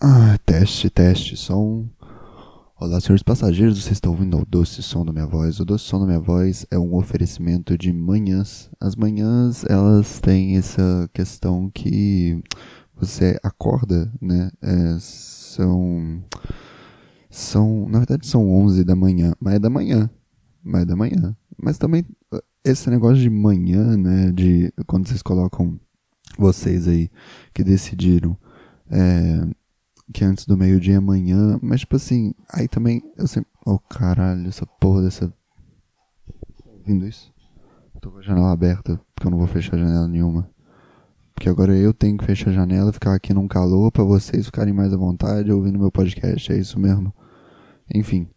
Ah, teste, teste, som. Olá, senhores passageiros, vocês estão ouvindo o doce som da minha voz. O doce som da minha voz é um oferecimento de manhãs. As manhãs, elas têm essa questão que você acorda, né? É, são. São. Na verdade, são 11 da manhã, mas é da manhã. Mas é da manhã. Mas também, esse negócio de manhã, né? De quando vocês colocam vocês aí que decidiram. É, que antes do meio-dia é amanhã, mas tipo assim, aí também eu sempre. Oh caralho, essa porra dessa. Tá ouvindo isso? Tô com a janela aberta, porque eu não vou fechar janela nenhuma. Porque agora eu tenho que fechar a janela, ficar aqui num calor para vocês ficarem mais à vontade ouvindo meu podcast, é isso mesmo? Enfim,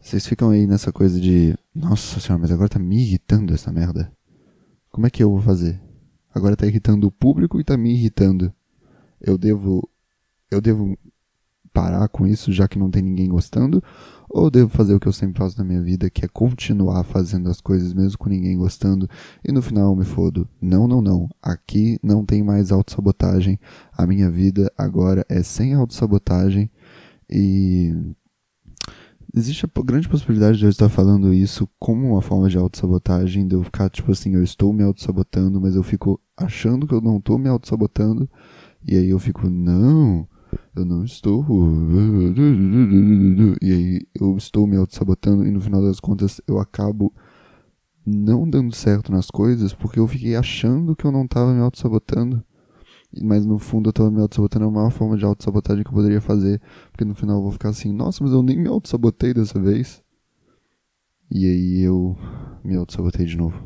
vocês ficam aí nessa coisa de. Nossa senhora, mas agora tá me irritando essa merda. Como é que eu vou fazer? Agora tá irritando o público e tá me irritando. Eu devo. Eu devo parar com isso, já que não tem ninguém gostando? Ou devo fazer o que eu sempre faço na minha vida, que é continuar fazendo as coisas mesmo com ninguém gostando, e no final eu me fodo? Não, não, não. Aqui não tem mais autossabotagem. A minha vida agora é sem autossabotagem. E existe a grande possibilidade de eu estar falando isso como uma forma de autossabotagem, de eu ficar tipo assim, eu estou me autossabotando, mas eu fico achando que eu não estou me autossabotando, e aí eu fico, não, eu não estou. E aí eu estou me auto-sabotando e no final das contas eu acabo não dando certo nas coisas porque eu fiquei achando que eu não estava me auto-sabotando. Mas no fundo eu estava me auto-sabotando, é a maior forma de auto-sabotagem que eu poderia fazer. Porque no final eu vou ficar assim, nossa, mas eu nem me auto-sabotei dessa vez. E aí eu me auto-sabotei de novo.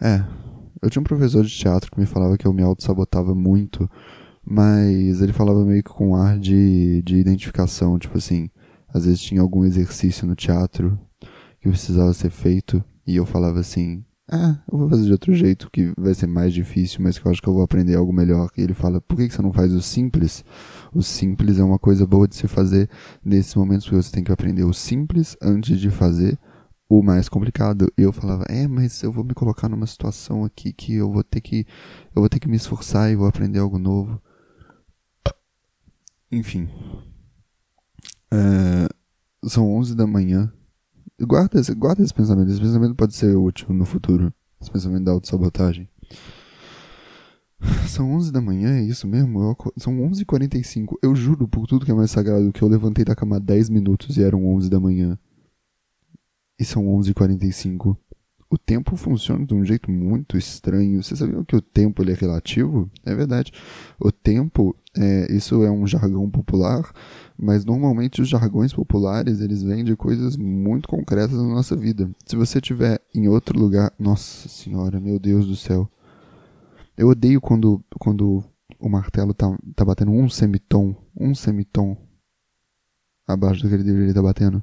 É, eu tinha um professor de teatro que me falava que eu me auto-sabotava muito mas ele falava meio que com ar de, de identificação, tipo assim, às vezes tinha algum exercício no teatro que precisava ser feito, e eu falava assim, ah, eu vou fazer de outro jeito, que vai ser mais difícil, mas que eu acho que eu vou aprender algo melhor. E ele fala, por que você não faz o simples? O simples é uma coisa boa de se fazer nesses momentos, porque você tem que aprender o simples antes de fazer o mais complicado. E eu falava, é, mas eu vou me colocar numa situação aqui que eu vou ter que, eu vou ter que me esforçar e vou aprender algo novo. Enfim. É, são 11 da manhã. Guarda guarda esse pensamento. Esse pensamento pode ser útil no futuro. Esse pensamento da autossabotagem. São 11 da manhã, é isso mesmo? Eu, são 11h45. Eu juro por tudo que é mais sagrado que eu levantei da cama há 10 minutos e eram 11 da manhã. E são 11h45 o tempo funciona de um jeito muito estranho. Você sabia que o tempo ele é relativo? É verdade. O tempo, é, isso é um jargão popular, mas normalmente os jargões populares eles vêm de coisas muito concretas na nossa vida. Se você estiver em outro lugar, nossa senhora, meu Deus do céu. Eu odeio quando, quando o martelo tá, tá batendo um semitom, um semitom abaixo do que ele deveria estar tá batendo.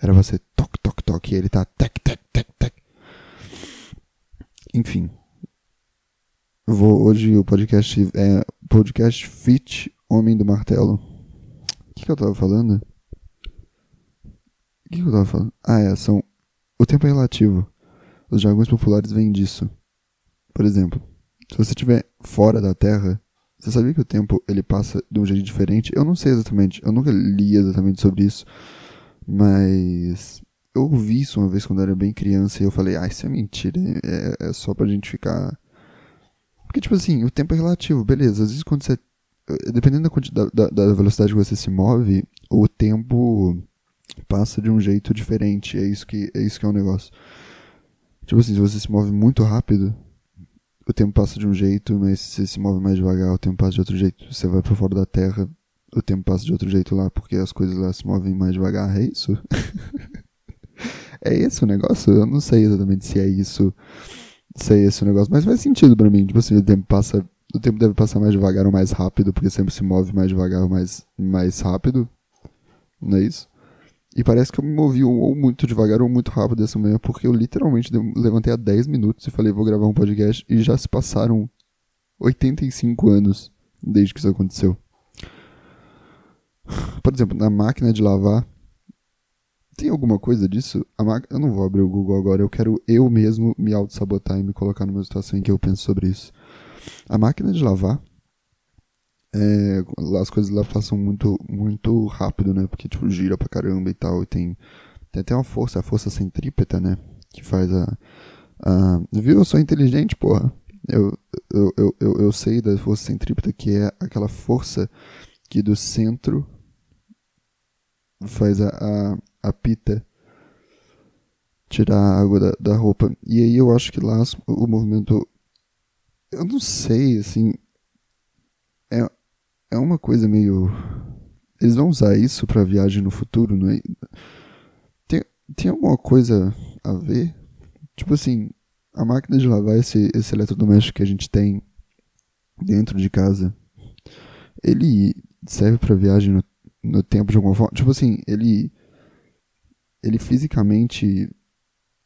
Era você toque, toque, toque, e ele tá tec, tec, tec, tec. Enfim. Vou, hoje o podcast é podcast Fit Homem do Martelo. O que, que eu tava falando? O que, que eu tava falando? Ah, é, são. O tempo é relativo. Os jargões populares vêm disso. Por exemplo, se você estiver fora da Terra, você sabia que o tempo ele passa de um jeito diferente? Eu não sei exatamente, eu nunca li exatamente sobre isso, mas eu ouvi isso uma vez quando eu era bem criança e eu falei, ah, isso é mentira, é, é só pra gente ficar. Porque, tipo assim, o tempo é relativo, beleza. Às vezes quando você. Dependendo da, da, da velocidade que você se move, o tempo passa de um jeito diferente. É isso que é, isso que é o um negócio. Tipo assim, se você se move muito rápido, o tempo passa de um jeito, mas se você se move mais devagar, o tempo passa de outro jeito. Você vai para fora da Terra, o tempo passa de outro jeito lá, porque as coisas lá se movem mais devagar. É isso? é esse o negócio? Eu não sei exatamente se é isso, se é esse o negócio, mas faz sentido para mim. Tipo assim, o tempo passa, o tempo deve passar mais devagar ou mais rápido, porque sempre se move mais devagar ou mais, mais rápido. Não é isso? E parece que eu me movi ou muito devagar ou muito rápido essa manhã, porque eu literalmente levantei há 10 minutos e falei, vou gravar um podcast, e já se passaram 85 anos desde que isso aconteceu. Por exemplo, na máquina de lavar, tem alguma coisa disso? Eu não vou abrir o Google agora, eu quero eu mesmo me auto-sabotar e me colocar numa situação em que eu penso sobre isso. A máquina de lavar, é, as coisas lá passam muito, muito rápido, né? Porque, tipo, gira pra caramba e tal. E tem, tem até uma força, a força centrípeta, né? Que faz a. a viu? Eu sou inteligente, porra. Eu, eu, eu, eu, eu sei da força centrípeta, que é aquela força que do centro faz a, a, a pita tirar a água da, da roupa. E aí eu acho que lá o movimento. Eu não sei, assim. É, é uma coisa meio. Eles vão usar isso pra viagem no futuro, não é? Tem, tem alguma coisa a ver? Tipo assim, a máquina de lavar, esse, esse eletrodoméstico que a gente tem dentro de casa, ele serve para viagem no, no tempo de alguma forma? Tipo assim, ele ele fisicamente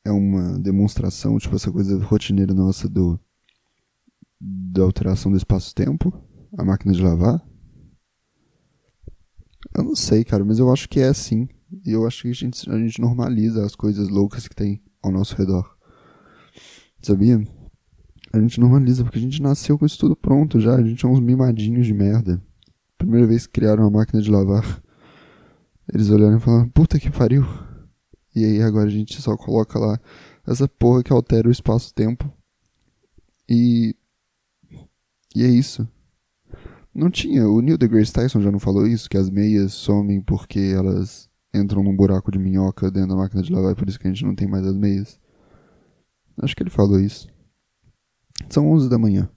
é uma demonstração, tipo essa coisa rotineira nossa do da alteração do espaço-tempo, a máquina de lavar? Eu não sei, cara, mas eu acho que é assim. E eu acho que a gente, a gente normaliza as coisas loucas que tem ao nosso redor. Sabia? A gente normaliza, porque a gente nasceu com isso tudo pronto já. A gente é uns mimadinhos de merda. Primeira vez que criaram uma máquina de lavar, eles olharam e falaram: puta que pariu. E aí agora a gente só coloca lá essa porra que altera o espaço-tempo. E. E é isso. Não tinha. O Neil deGrasse Tyson já não falou isso? Que as meias somem porque elas entram num buraco de minhoca dentro da máquina de lavar por isso que a gente não tem mais as meias. Acho que ele falou isso. São 11 da manhã,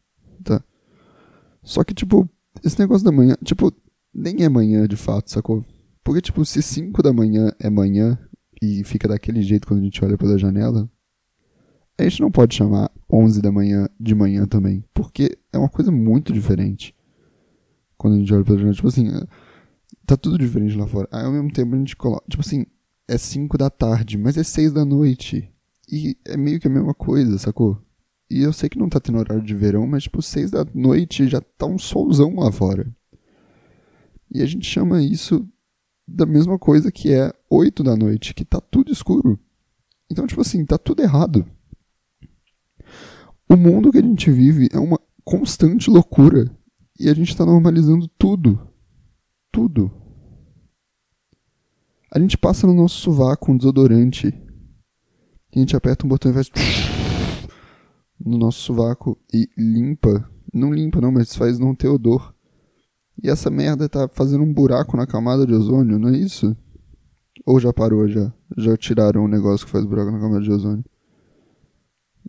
tá? Só que, tipo, esse negócio da manhã, tipo, nem é manhã de fato, sacou? Porque, tipo, se 5 da manhã é manhã e fica daquele jeito quando a gente olha pela janela, a gente não pode chamar 11 da manhã de manhã também, porque é uma coisa muito diferente. Quando a gente olha pela janela, tipo assim, tá tudo diferente lá fora. Aí ao mesmo tempo a gente coloca, tipo assim, é 5 da tarde, mas é 6 da noite. E é meio que a mesma coisa, sacou? E eu sei que não tá tendo horário de verão, mas tipo, seis da noite já tá um solzão lá fora. E a gente chama isso da mesma coisa que é oito da noite, que tá tudo escuro. Então, tipo assim, tá tudo errado. O mundo que a gente vive é uma constante loucura. E a gente tá normalizando tudo. Tudo. A gente passa no nosso sovaco um desodorante a gente aperta um botão e faz no nosso sovaco e limpa. Não limpa não, mas faz não ter odor. E essa merda tá fazendo um buraco na camada de ozônio, não é isso? Ou já parou já? Já tiraram o um negócio que faz buraco na camada de ozônio?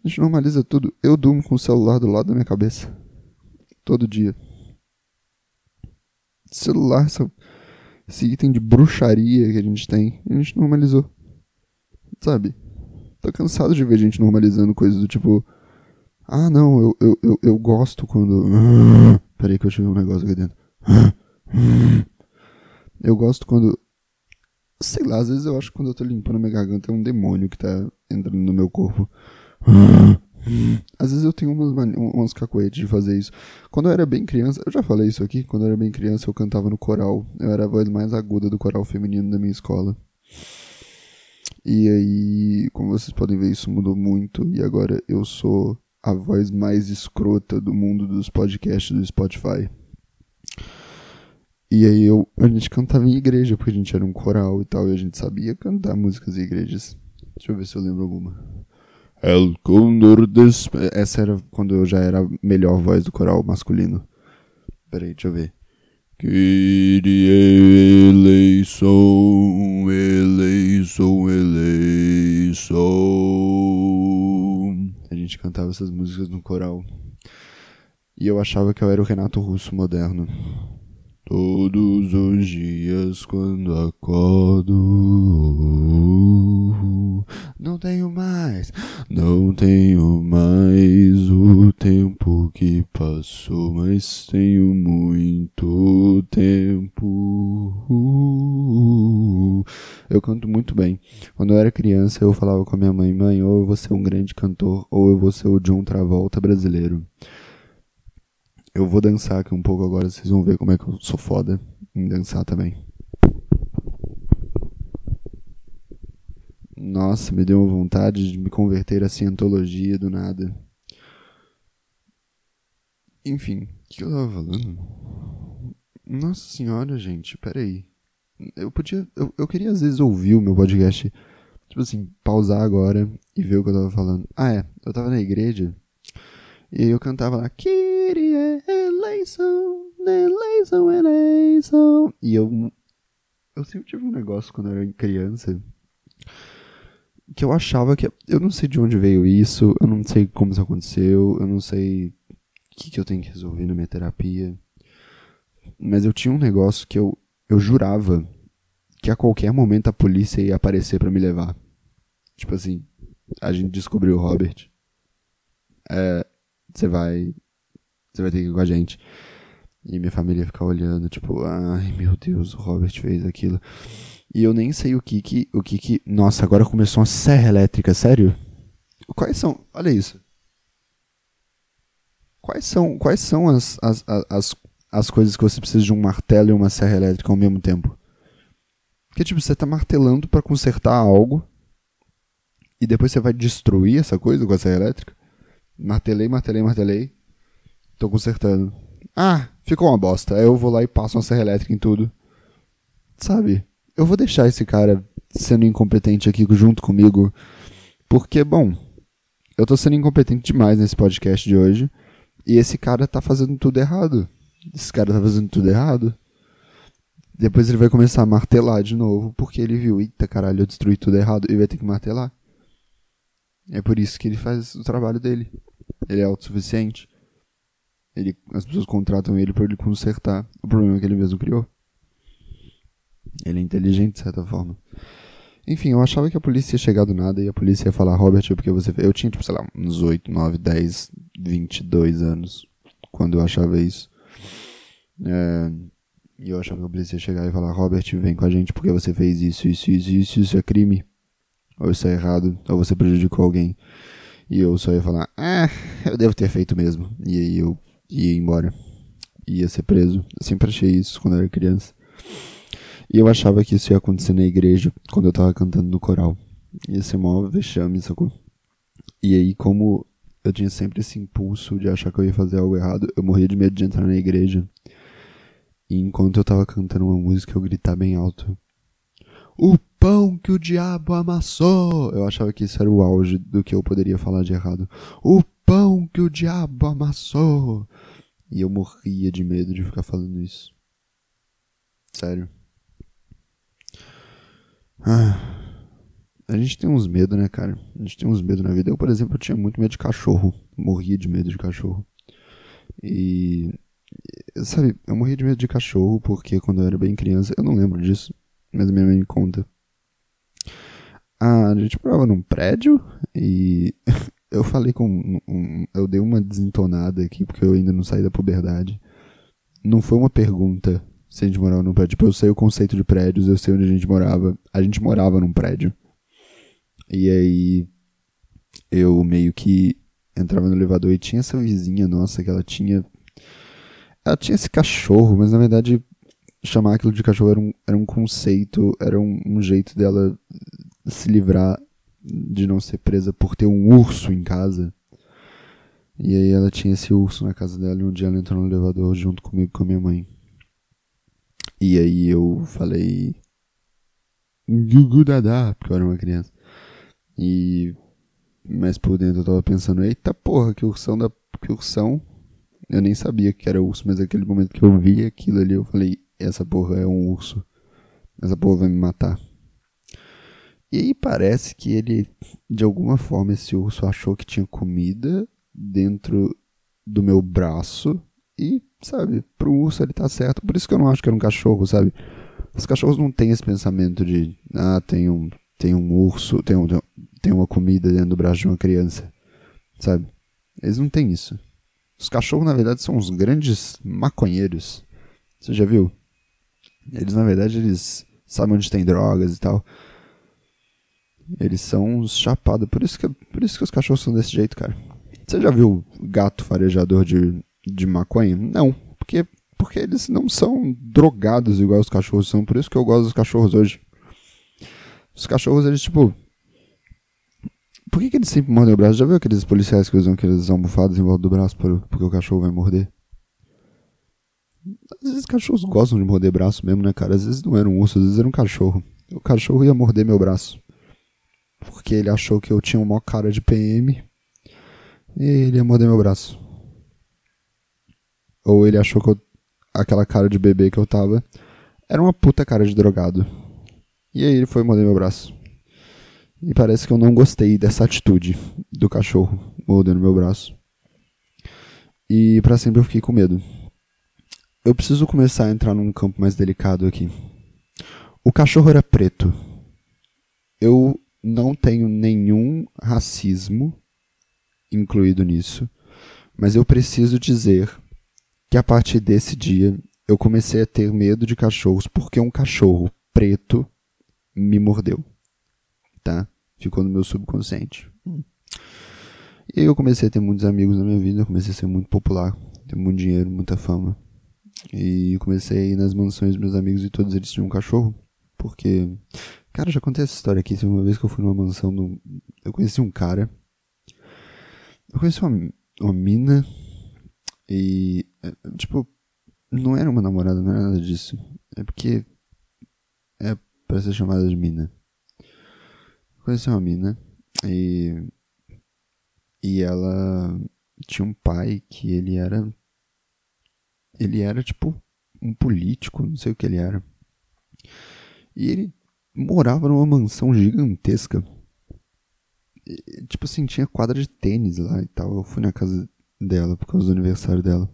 A gente normaliza tudo. Eu durmo com o celular do lado da minha cabeça. Todo dia. Celular, essa, esse item de bruxaria que a gente tem, a gente normalizou. Sabe? Tô cansado de ver gente normalizando coisas do tipo. Ah, não, eu, eu, eu, eu gosto quando. Peraí que eu tive um negócio aqui dentro. Eu gosto quando. Sei lá, às vezes eu acho que quando eu tô limpando a minha garganta é um demônio que tá entrando no meu corpo. Às vezes eu tenho umas, umas cacoetes de fazer isso. Quando eu era bem criança, eu já falei isso aqui, quando eu era bem criança eu cantava no coral. Eu era a voz mais aguda do coral feminino da minha escola. E aí, como vocês podem ver, isso mudou muito. E agora eu sou a voz mais escrota do mundo dos podcasts do Spotify. E aí eu, a gente cantava em igreja, porque a gente era um coral e tal, e a gente sabia cantar músicas em igrejas. Deixa eu ver se eu lembro alguma. El Condor des... Essa era quando eu já era a melhor voz do coral masculino. Peraí, deixa eu ver. Kyrie eleison, eleison, eleison. A gente cantava essas músicas no coral. E eu achava que eu era o Renato Russo moderno. Todos os dias quando acordo, não tenho mais, não tenho mais o tempo que passou, mas tenho muito tempo. Eu canto muito bem. Quando eu era criança, eu falava com a minha mãe: mãe, ou eu vou ser um grande cantor, ou eu vou ser o John Travolta brasileiro. Eu vou dançar aqui um pouco agora, vocês vão ver como é que eu sou foda em dançar também. Nossa, me deu uma vontade de me converter a cientologia do nada. Enfim, o que eu tava falando? Nossa senhora, gente, peraí. Eu podia. Eu, eu queria às vezes ouvir o meu podcast. Tipo assim, pausar agora e ver o que eu tava falando. Ah, é. Eu tava na igreja. E eu cantava lá. Kyrie eleison, eleison, eleison. E eu. Eu sempre tive um negócio quando eu era criança. Que eu achava que. Eu não sei de onde veio isso. Eu não sei como isso aconteceu. Eu não sei o que, que eu tenho que resolver na minha terapia. Mas eu tinha um negócio que eu, eu jurava que a qualquer momento a polícia ia aparecer para me levar. Tipo assim, a gente descobriu o Robert. É, você vai. Você vai ter que ir com a gente. E minha família ia ficar olhando, tipo, ai meu Deus, o Robert fez aquilo. E eu nem sei o que que. O que que. Nossa, agora começou uma serra elétrica, sério? Quais são. Olha isso. Quais são, quais são as, as, as, as coisas que você precisa de um martelo e uma serra elétrica ao mesmo tempo? Porque, tipo, você tá martelando para consertar algo e depois você vai destruir essa coisa com a serra elétrica? Martelei, martelei, martelei. Tô consertando. Ah, ficou uma bosta. Aí eu vou lá e passo uma serra elétrica em tudo. Sabe? Eu vou deixar esse cara sendo incompetente aqui junto comigo. Porque, bom, eu tô sendo incompetente demais nesse podcast de hoje. E esse cara tá fazendo tudo errado. Esse cara tá fazendo tudo errado. Depois ele vai começar a martelar de novo, porque ele viu, eita caralho, eu destruí tudo errado, e vai ter que martelar. É por isso que ele faz o trabalho dele. Ele é autossuficiente. Ele, as pessoas contratam ele para ele consertar o problema que ele mesmo criou. Ele é inteligente de certa forma. Enfim, eu achava que a polícia ia chegar do nada e a polícia ia falar, Robert, porque você. Eu tinha, tipo, sei lá, uns 8, 9, 10, 22 anos quando eu achava isso. É, e eu achava que a polícia ia chegar e falar, Robert, vem com a gente porque você fez isso, isso, isso, isso, isso é crime. Ou isso é errado, ou você prejudicou alguém. E eu só ia falar, ah, eu devo ter feito mesmo. E aí eu ia embora. Ia ser preso. Eu sempre achei isso quando era criança. E eu achava que isso ia acontecer na igreja, quando eu tava cantando no coral. Ia ser mó vexame, sacou? E aí, como eu tinha sempre esse impulso de achar que eu ia fazer algo errado, eu morria de medo de entrar na igreja e enquanto eu tava cantando uma música, eu gritar bem alto. O pão que o diabo amassou! Eu achava que isso era o auge do que eu poderia falar de errado. O pão que o diabo amassou! E eu morria de medo de ficar falando isso. Sério. Ah. A gente tem uns medos, né, cara? A gente tem uns medos na vida. Eu, por exemplo, tinha muito medo de cachorro. Morria de medo de cachorro. E Sabe, eu morri de medo de cachorro porque quando eu era bem criança, eu não lembro disso, mas minha mãe me conta. A gente morava num prédio e eu falei com. Um, eu dei uma desentonada aqui porque eu ainda não saí da puberdade. Não foi uma pergunta se a gente morava num prédio. Tipo, eu sei o conceito de prédios, eu sei onde a gente morava. A gente morava num prédio. E aí eu meio que entrava no elevador e tinha essa vizinha nossa que ela tinha ela tinha esse cachorro, mas na verdade chamar aquilo de cachorro era um, era um conceito, era um, um jeito dela se livrar de não ser presa por ter um urso em casa. E aí ela tinha esse urso na casa dela e um dia ela entrou no elevador junto comigo com a minha mãe. E aí eu falei. Gugu Dadá, porque eu era uma criança. E. Mas por dentro eu tava pensando, eita porra, que ursão da. Que ursão eu nem sabia que era urso, mas naquele momento que eu vi aquilo ali, eu falei: essa porra é um urso. Essa porra vai me matar. E aí parece que ele, de alguma forma, esse urso achou que tinha comida dentro do meu braço. E, sabe, pro urso ele tá certo. Por isso que eu não acho que era um cachorro, sabe? Os cachorros não têm esse pensamento de, ah, tem um, tem um urso, tem, um, tem uma comida dentro do braço de uma criança, sabe? Eles não têm isso. Os cachorros, na verdade, são uns grandes maconheiros. Você já viu? Eles, na verdade, eles sabem onde tem drogas e tal. Eles são uns chapados. Por isso que, por isso que os cachorros são desse jeito, cara. Você já viu gato farejador de, de maconha? Não. Porque, porque eles não são drogados igual os cachorros são. Por isso que eu gosto dos cachorros hoje. Os cachorros, eles, tipo, por que, que eles sempre mordem o braço? Já viu aqueles policiais que usam aqueles almofadas em volta do braço porque o cachorro vai morder? Às vezes cachorros gostam de morder braço mesmo, né, cara? Às vezes não era um urso, às vezes era um cachorro. O cachorro ia morder meu braço. Porque ele achou que eu tinha uma cara de PM. E ele ia morder meu braço. Ou ele achou que eu, aquela cara de bebê que eu tava era uma puta cara de drogado. E aí ele foi morder meu braço. E parece que eu não gostei dessa atitude do cachorro mordendo meu braço. E para sempre eu fiquei com medo. Eu preciso começar a entrar num campo mais delicado aqui. O cachorro era preto. Eu não tenho nenhum racismo incluído nisso, mas eu preciso dizer que a partir desse dia eu comecei a ter medo de cachorros porque um cachorro preto me mordeu. Tá? Ficou no meu subconsciente. E aí eu comecei a ter muitos amigos na minha vida, comecei a ser muito popular, ter muito dinheiro, muita fama. E comecei a ir nas mansões dos meus amigos e todos eles tinham um cachorro. Porque, cara, já contei essa história aqui. Uma vez que eu fui numa mansão, no... eu conheci um cara. Eu conheci uma, uma mina. E, é, tipo, não era uma namorada, não era nada disso. É porque é pra ser chamada de mina. Eu conheci uma mina e e ela tinha um pai que ele era. Ele era tipo um político, não sei o que ele era. E ele morava numa mansão gigantesca. E, tipo assim, tinha quadra de tênis lá e tal. Eu fui na casa dela por causa do aniversário dela.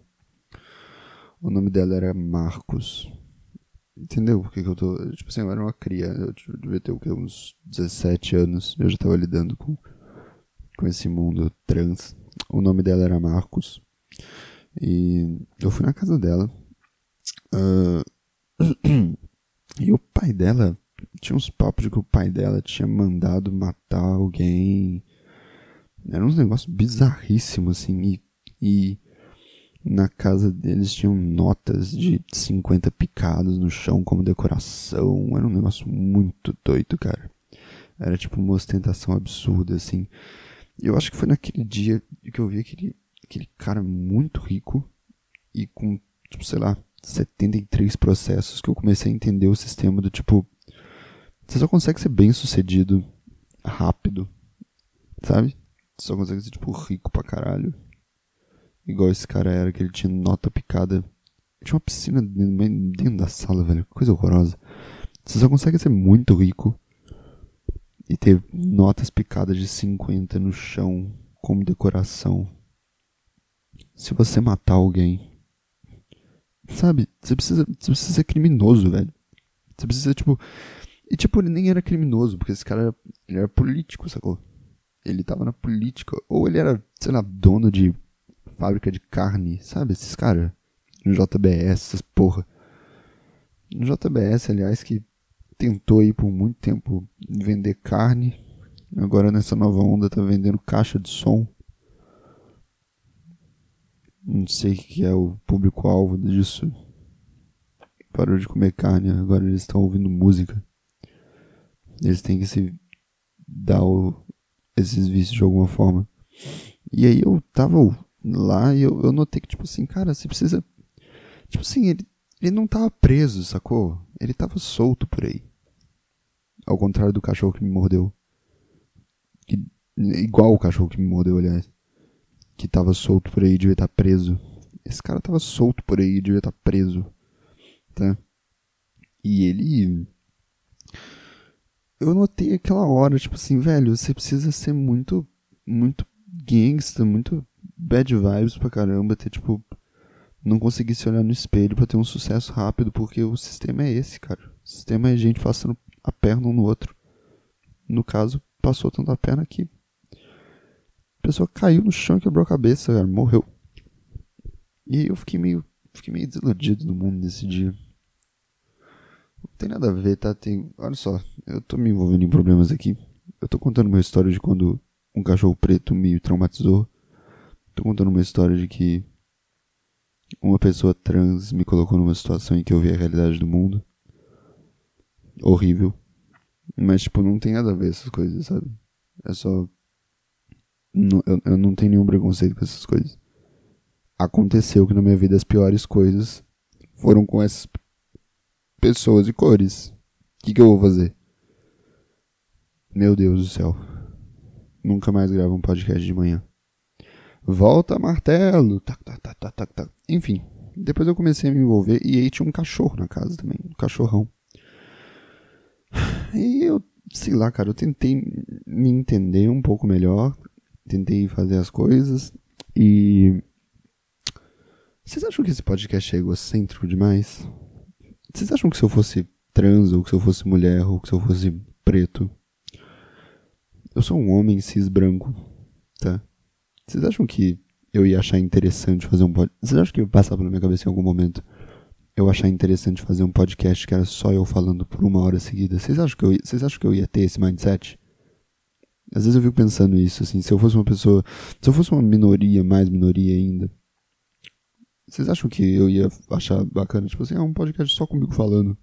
O nome dela era Marcos. Entendeu por que, que eu tô. Tipo assim, eu era uma cria. Eu devia ter o quê? Uns 17 anos. Eu já tava lidando com com esse mundo trans. O nome dela era Marcos. E eu fui na casa dela. Uh, e o pai dela tinha uns papos de que o pai dela tinha mandado matar alguém. Era uns negócios bizarríssimos, assim. E, e na casa deles tinham notas de 50 picados no chão como decoração. Era um negócio muito doido, cara. Era tipo uma ostentação absurda, assim. Eu acho que foi naquele dia que eu vi aquele, aquele cara muito rico e com, tipo, sei lá, 73 processos que eu comecei a entender o sistema do tipo. Você só consegue ser bem sucedido rápido, sabe? Você só consegue ser, tipo, rico pra caralho. Igual esse cara era, que ele tinha nota picada. Tinha uma piscina dentro da sala, velho. Coisa horrorosa. Você só consegue ser muito rico e ter notas picadas de 50 no chão como decoração. Se você matar alguém, sabe? Você precisa, você precisa ser criminoso, velho. Você precisa, tipo. E, tipo, ele nem era criminoso, porque esse cara ele era político, sacou? Ele tava na política. Ou ele era, sei lá, dono de fábrica de carne, sabe? Esses caras. JBS, essas porra. JBS, aliás, que tentou aí por muito tempo vender carne. Agora nessa nova onda tá vendendo caixa de som. Não sei o que é o público-alvo disso. Parou de comer carne, agora eles estão ouvindo música. Eles têm que se dar o, esses vícios de alguma forma. E aí eu tava lá e eu, eu notei que, tipo assim, cara, você precisa. Tipo assim, ele, ele não tava preso, sacou? Ele tava solto por aí. Ao contrário do cachorro que me mordeu. Que, igual o cachorro que me mordeu, aliás. Que tava solto por aí, devia estar tá preso. Esse cara tava solto por aí, devia estar tá preso. Tá? E ele. Eu notei aquela hora, tipo assim, velho, você precisa ser muito. Muito gangsta, muito bad vibes pra caramba, ter tipo. Não conseguir se olhar no espelho para ter um sucesso rápido, porque o sistema é esse, cara. O sistema é gente passando a perna um no outro. No caso, passou tanto a perna que a pessoa caiu no chão e quebrou a cabeça, cara, morreu. E eu fiquei meio, fiquei meio desiludido do mundo nesse dia. Não tem nada a ver, tá? Tem, olha só, eu tô me envolvendo em problemas aqui. Eu tô contando uma história de quando um cachorro preto me traumatizou. Tô contando uma história de que uma pessoa trans me colocou numa situação em que eu vi a realidade do mundo horrível. Mas, tipo, não tem nada a ver essas coisas, sabe? É só. Não, eu, eu não tenho nenhum preconceito com essas coisas. Aconteceu que na minha vida as piores coisas foram com essas pessoas e cores. O que, que eu vou fazer? Meu Deus do céu. Nunca mais gravo um podcast de manhã. Volta martelo. Tac, tac, tac, tac, tac. Enfim, depois eu comecei a me envolver e aí tinha um cachorro na casa também, um cachorrão. E eu, sei lá, cara, eu tentei me entender um pouco melhor, tentei fazer as coisas e. Vocês acham que esse podcast é egocêntrico demais? Vocês acham que se eu fosse trans, ou que se eu fosse mulher, ou que se eu fosse preto, eu sou um homem cis branco, tá? Vocês acham que eu ia achar interessante fazer um podcast? Vocês acham que ia passar pela minha cabeça em algum momento eu achar interessante fazer um podcast que era só eu falando por uma hora seguida? Vocês acham que eu, vocês acham que eu ia ter esse mindset? Às vezes eu fico pensando isso, assim, se eu fosse uma pessoa, se eu fosse uma minoria, mais minoria ainda, vocês acham que eu ia achar bacana, tipo assim, é um podcast só comigo falando,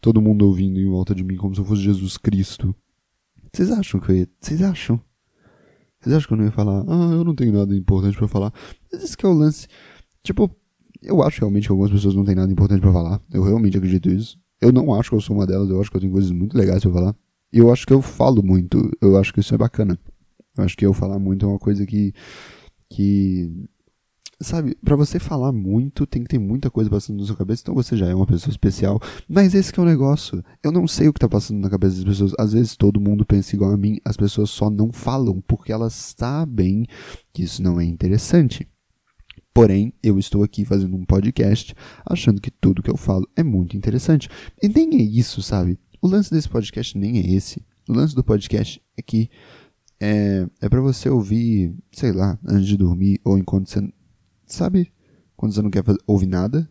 todo mundo ouvindo em volta de mim como se eu fosse Jesus Cristo? Vocês acham que eu ia, vocês acham? Vocês acham que eu não ia falar, ah, eu não tenho nada importante para falar? Mas esse que é o lance, tipo, eu acho realmente que algumas pessoas não têm nada importante para falar, eu realmente acredito isso. Eu não acho que eu sou uma delas, eu acho que eu tenho coisas muito legais para falar. E eu acho que eu falo muito. Eu acho que isso é bacana. Eu acho que eu falar muito é uma coisa que. que sabe, para você falar muito, tem que ter muita coisa passando na sua cabeça, então você já é uma pessoa especial. Mas esse é o negócio. Eu não sei o que tá passando na cabeça das pessoas. Às vezes todo mundo pensa igual a mim, as pessoas só não falam porque elas sabem que isso não é interessante. Porém, eu estou aqui fazendo um podcast achando que tudo que eu falo é muito interessante. E nem é isso, sabe? O lance desse podcast nem é esse. O lance do podcast é que é, é para você ouvir, sei lá, antes de dormir ou enquanto você. Sabe? Quando você não quer fazer, ouvir nada,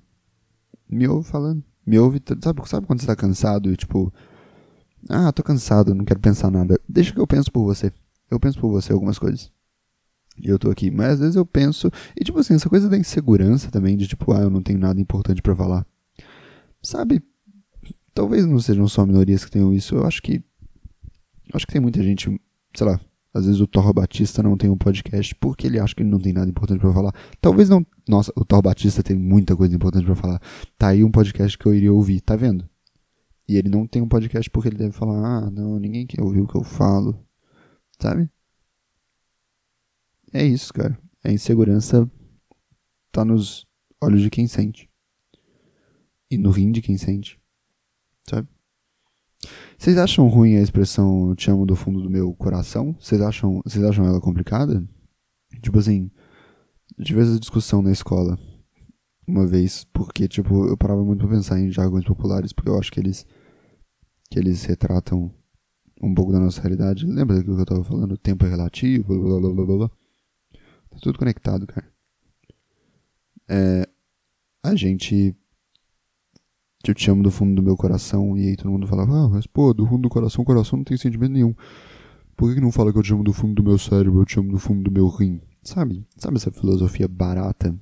me ouve falando. Me ouve. Sabe, sabe quando você tá cansado e tipo. Ah, tô cansado, não quero pensar nada. Deixa que eu penso por você. Eu penso por você algumas coisas. E eu tô aqui. Mas às vezes eu penso. E tipo assim, essa coisa da insegurança também, de tipo, ah, eu não tenho nada importante para falar. Sabe? Talvez não sejam só minorias que tenham isso. Eu acho que. Acho que tem muita gente, sei lá, às vezes o Thor Batista não tem um podcast porque ele acha que ele não tem nada importante para falar. Talvez não. Nossa, o Thor Batista tem muita coisa importante para falar. Tá aí um podcast que eu iria ouvir, tá vendo? E ele não tem um podcast porque ele deve falar: ah, não, ninguém quer ouvir o que eu falo. Sabe? É isso, cara. A insegurança tá nos olhos de quem sente. E no rim de quem sente sabe? Vocês acham ruim a expressão te amo do fundo do meu coração? Vocês acham, vocês acham ela complicada? Tipo assim, tive essa discussão na escola uma vez, porque tipo, eu parava muito pra pensar em jargões populares, porque eu acho que eles que eles retratam um pouco da nossa realidade. Lembra daquilo que eu tava falando? O tempo é relativo, blá blá blá blá blá. Tá tudo conectado, cara. É, a gente eu te amo do fundo do meu coração, e aí todo mundo falava, ah, mas pô, do fundo do coração, coração não tem sentimento nenhum. Por que, que não fala que eu te amo do fundo do meu cérebro, eu te amo do fundo do meu rim? Sabe? Sabe essa filosofia barata?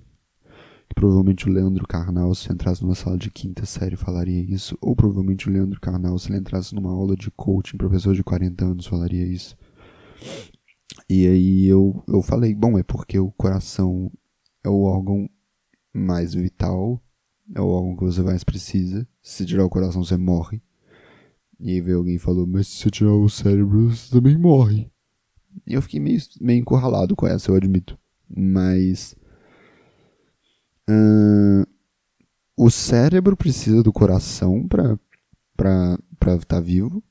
Que provavelmente o Leandro Carnal, se entrasse numa sala de quinta série, falaria isso. Ou provavelmente o Leandro Carnal, se ele entrasse numa aula de coaching para pessoas de 40 anos, falaria isso. E aí eu, eu falei, bom, é porque o coração é o órgão mais vital é o órgão que você mais precisa. Se tirar o coração, você morre. E aí veio alguém e falou, mas se você tirar o cérebro, você também morre. E eu fiquei meio, meio encurralado com essa, eu admito. Mas. Uh, o cérebro precisa do coração pra estar tá vivo.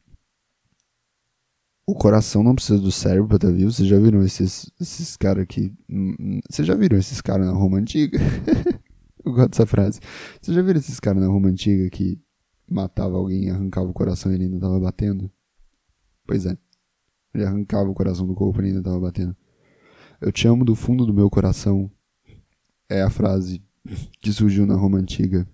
O coração não precisa do cérebro pra estar tá vivo. Vocês já viram esses, esses caras aqui? Hum, hum, vocês já viram esses caras na Roma Antiga? Eu gosto dessa frase. Você já viu esses caras na Roma Antiga que matava alguém, arrancava o coração e ele ainda tava batendo? Pois é. Ele arrancava o coração do corpo e ele ainda tava batendo. Eu te amo do fundo do meu coração. É a frase que surgiu na Roma Antiga.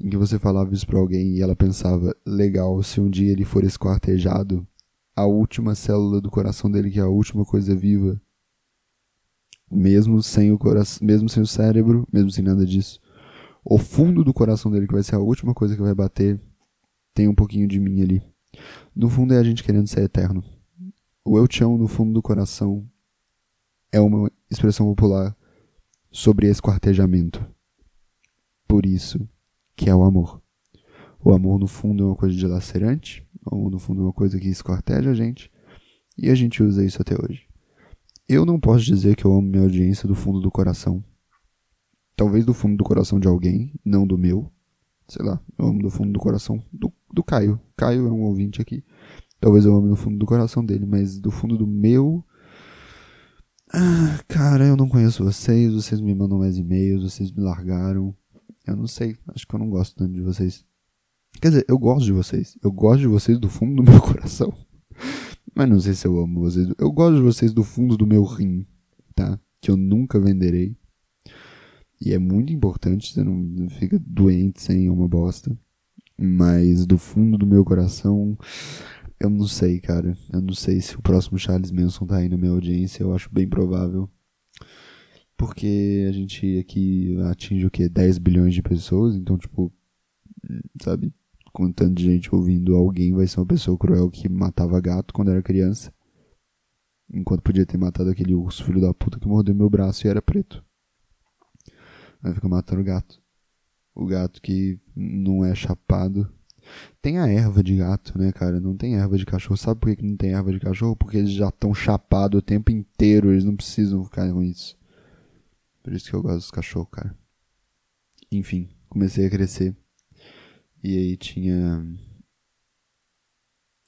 Em que você falava isso pra alguém e ela pensava, legal, se um dia ele for esquartejado, a última célula do coração dele, que é a última coisa viva, mesmo sem o coração, mesmo sem o cérebro, mesmo sem nada disso. O fundo do coração dele, que vai ser a última coisa que vai bater, tem um pouquinho de mim ali. No fundo é a gente querendo ser eterno. O eu te amo no fundo do coração é uma expressão popular sobre esquartejamento. por isso, que é o amor. O amor, no fundo, é uma coisa dilacerante, ou no fundo, é uma coisa que escorteja a gente, e a gente usa isso até hoje. Eu não posso dizer que eu amo minha audiência do fundo do coração. Talvez do fundo do coração de alguém, não do meu. Sei lá, eu amo do fundo do coração do, do Caio. Caio é um ouvinte aqui. Talvez eu ame do fundo do coração dele, mas do fundo do meu. Ah, cara, eu não conheço vocês, vocês me mandam mais e-mails, vocês me largaram. Eu não sei, acho que eu não gosto tanto de vocês. Quer dizer, eu gosto de vocês. Eu gosto de vocês do fundo do meu coração. Mas não sei se eu amo vocês. Eu gosto de vocês do fundo do meu rim, tá? Que eu nunca venderei. E é muito importante, você não fica doente sem uma bosta. Mas do fundo do meu coração, eu não sei, cara. Eu não sei se o próximo Charles Manson tá aí na minha audiência. Eu acho bem provável. Porque a gente aqui atinge o quê? 10 bilhões de pessoas. Então, tipo, sabe? Com tanta gente ouvindo, alguém vai ser uma pessoa cruel que matava gato quando era criança. Enquanto podia ter matado aquele urso filho da puta que mordeu meu braço e era preto. Aí fica matando o gato. O gato que não é chapado tem a erva de gato, né, cara? Não tem erva de cachorro. Sabe por que não tem erva de cachorro? Porque eles já estão chapados o tempo inteiro. Eles não precisam ficar com isso. Por isso que eu gosto dos cachorros, cara. Enfim, comecei a crescer. E aí tinha.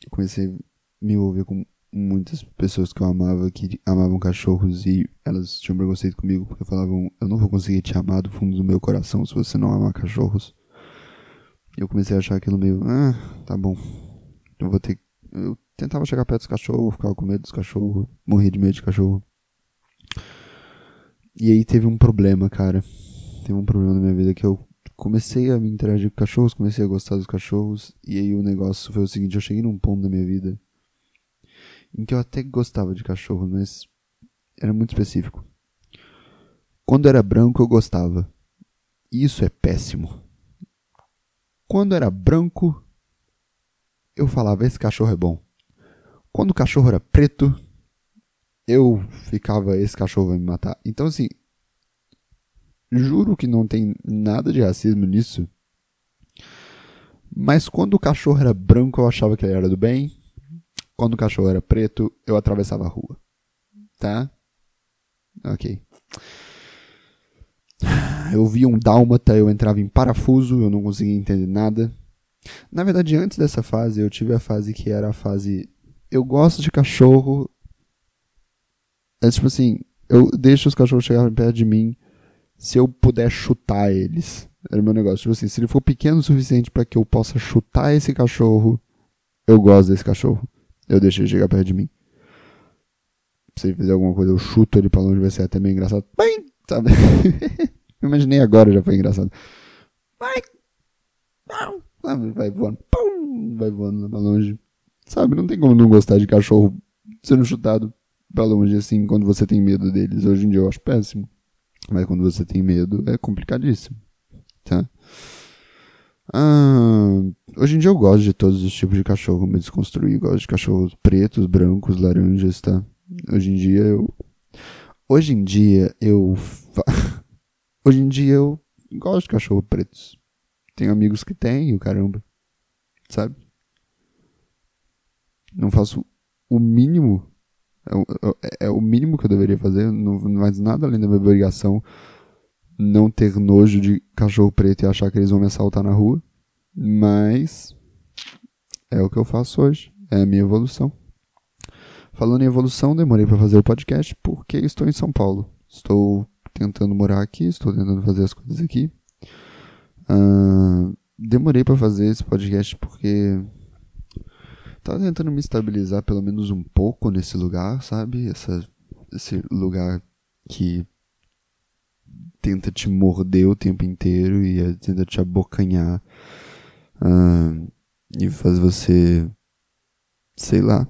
Eu comecei a me envolver com muitas pessoas que eu amava, que amavam cachorros e elas tinham preconceito comigo porque falavam: Eu não vou conseguir te amar do fundo do meu coração se você não amar cachorros. Eu comecei a achar aquilo meio, ah, tá bom. Eu vou ter. Eu tentava chegar perto dos cachorros, ficava com medo dos cachorros, morria de medo de cachorro. E aí teve um problema, cara. Teve um problema na minha vida que eu comecei a me interagir com cachorros, comecei a gostar dos cachorros. E aí o negócio foi o seguinte: eu cheguei num ponto da minha vida em que eu até gostava de cachorros, mas era muito específico. Quando era branco, eu gostava. Isso é péssimo. Quando era branco, eu falava: esse cachorro é bom. Quando o cachorro era preto, eu ficava: esse cachorro vai me matar. Então, assim, juro que não tem nada de racismo nisso. Mas quando o cachorro era branco, eu achava que ele era do bem. Quando o cachorro era preto, eu atravessava a rua. Tá? Ok eu via um dálmata, eu entrava em parafuso, eu não conseguia entender nada. Na verdade, antes dessa fase, eu tive a fase que era a fase. Eu gosto de cachorro. É tipo assim, eu deixo os cachorros chegarem perto de mim se eu puder chutar eles. Era o meu negócio. Tipo assim, se ele for pequeno o suficiente para que eu possa chutar esse cachorro, eu gosto desse cachorro. Eu deixo ele chegar perto de mim. Se ele fizer alguma coisa, eu chuto ele pra longe, vai ser até meio engraçado. Bem, sabe? Imaginei agora, já foi engraçado. Vai! Vai voando. Pum, vai voando pra longe. Sabe, não tem como não gostar de cachorro sendo chutado pra longe assim quando você tem medo deles. Hoje em dia eu acho péssimo. Mas quando você tem medo é complicadíssimo. Tá? Ah, hoje em dia eu gosto de todos os tipos de cachorro, me desconstruí. Gosto de cachorros pretos, brancos, laranjas, tá? Hoje em dia eu. Hoje em dia eu. Hoje em dia eu gosto de cachorro pretos. Tenho amigos que têm, o caramba. Sabe? Não faço o mínimo. É, é, o mínimo que eu deveria fazer. Não, faz nada além da minha obrigação não ter nojo de cachorro preto e achar que eles vão me assaltar na rua. Mas é o que eu faço hoje. É a minha evolução. Falando em evolução, demorei para fazer o podcast porque estou em São Paulo. Estou tentando morar aqui, estou tentando fazer as coisas aqui. Uh, demorei para fazer esse podcast porque estava tentando me estabilizar pelo menos um pouco nesse lugar, sabe? Essa, esse lugar que tenta te morder o tempo inteiro e é, tenta te abocanhar uh, e faz você, sei lá.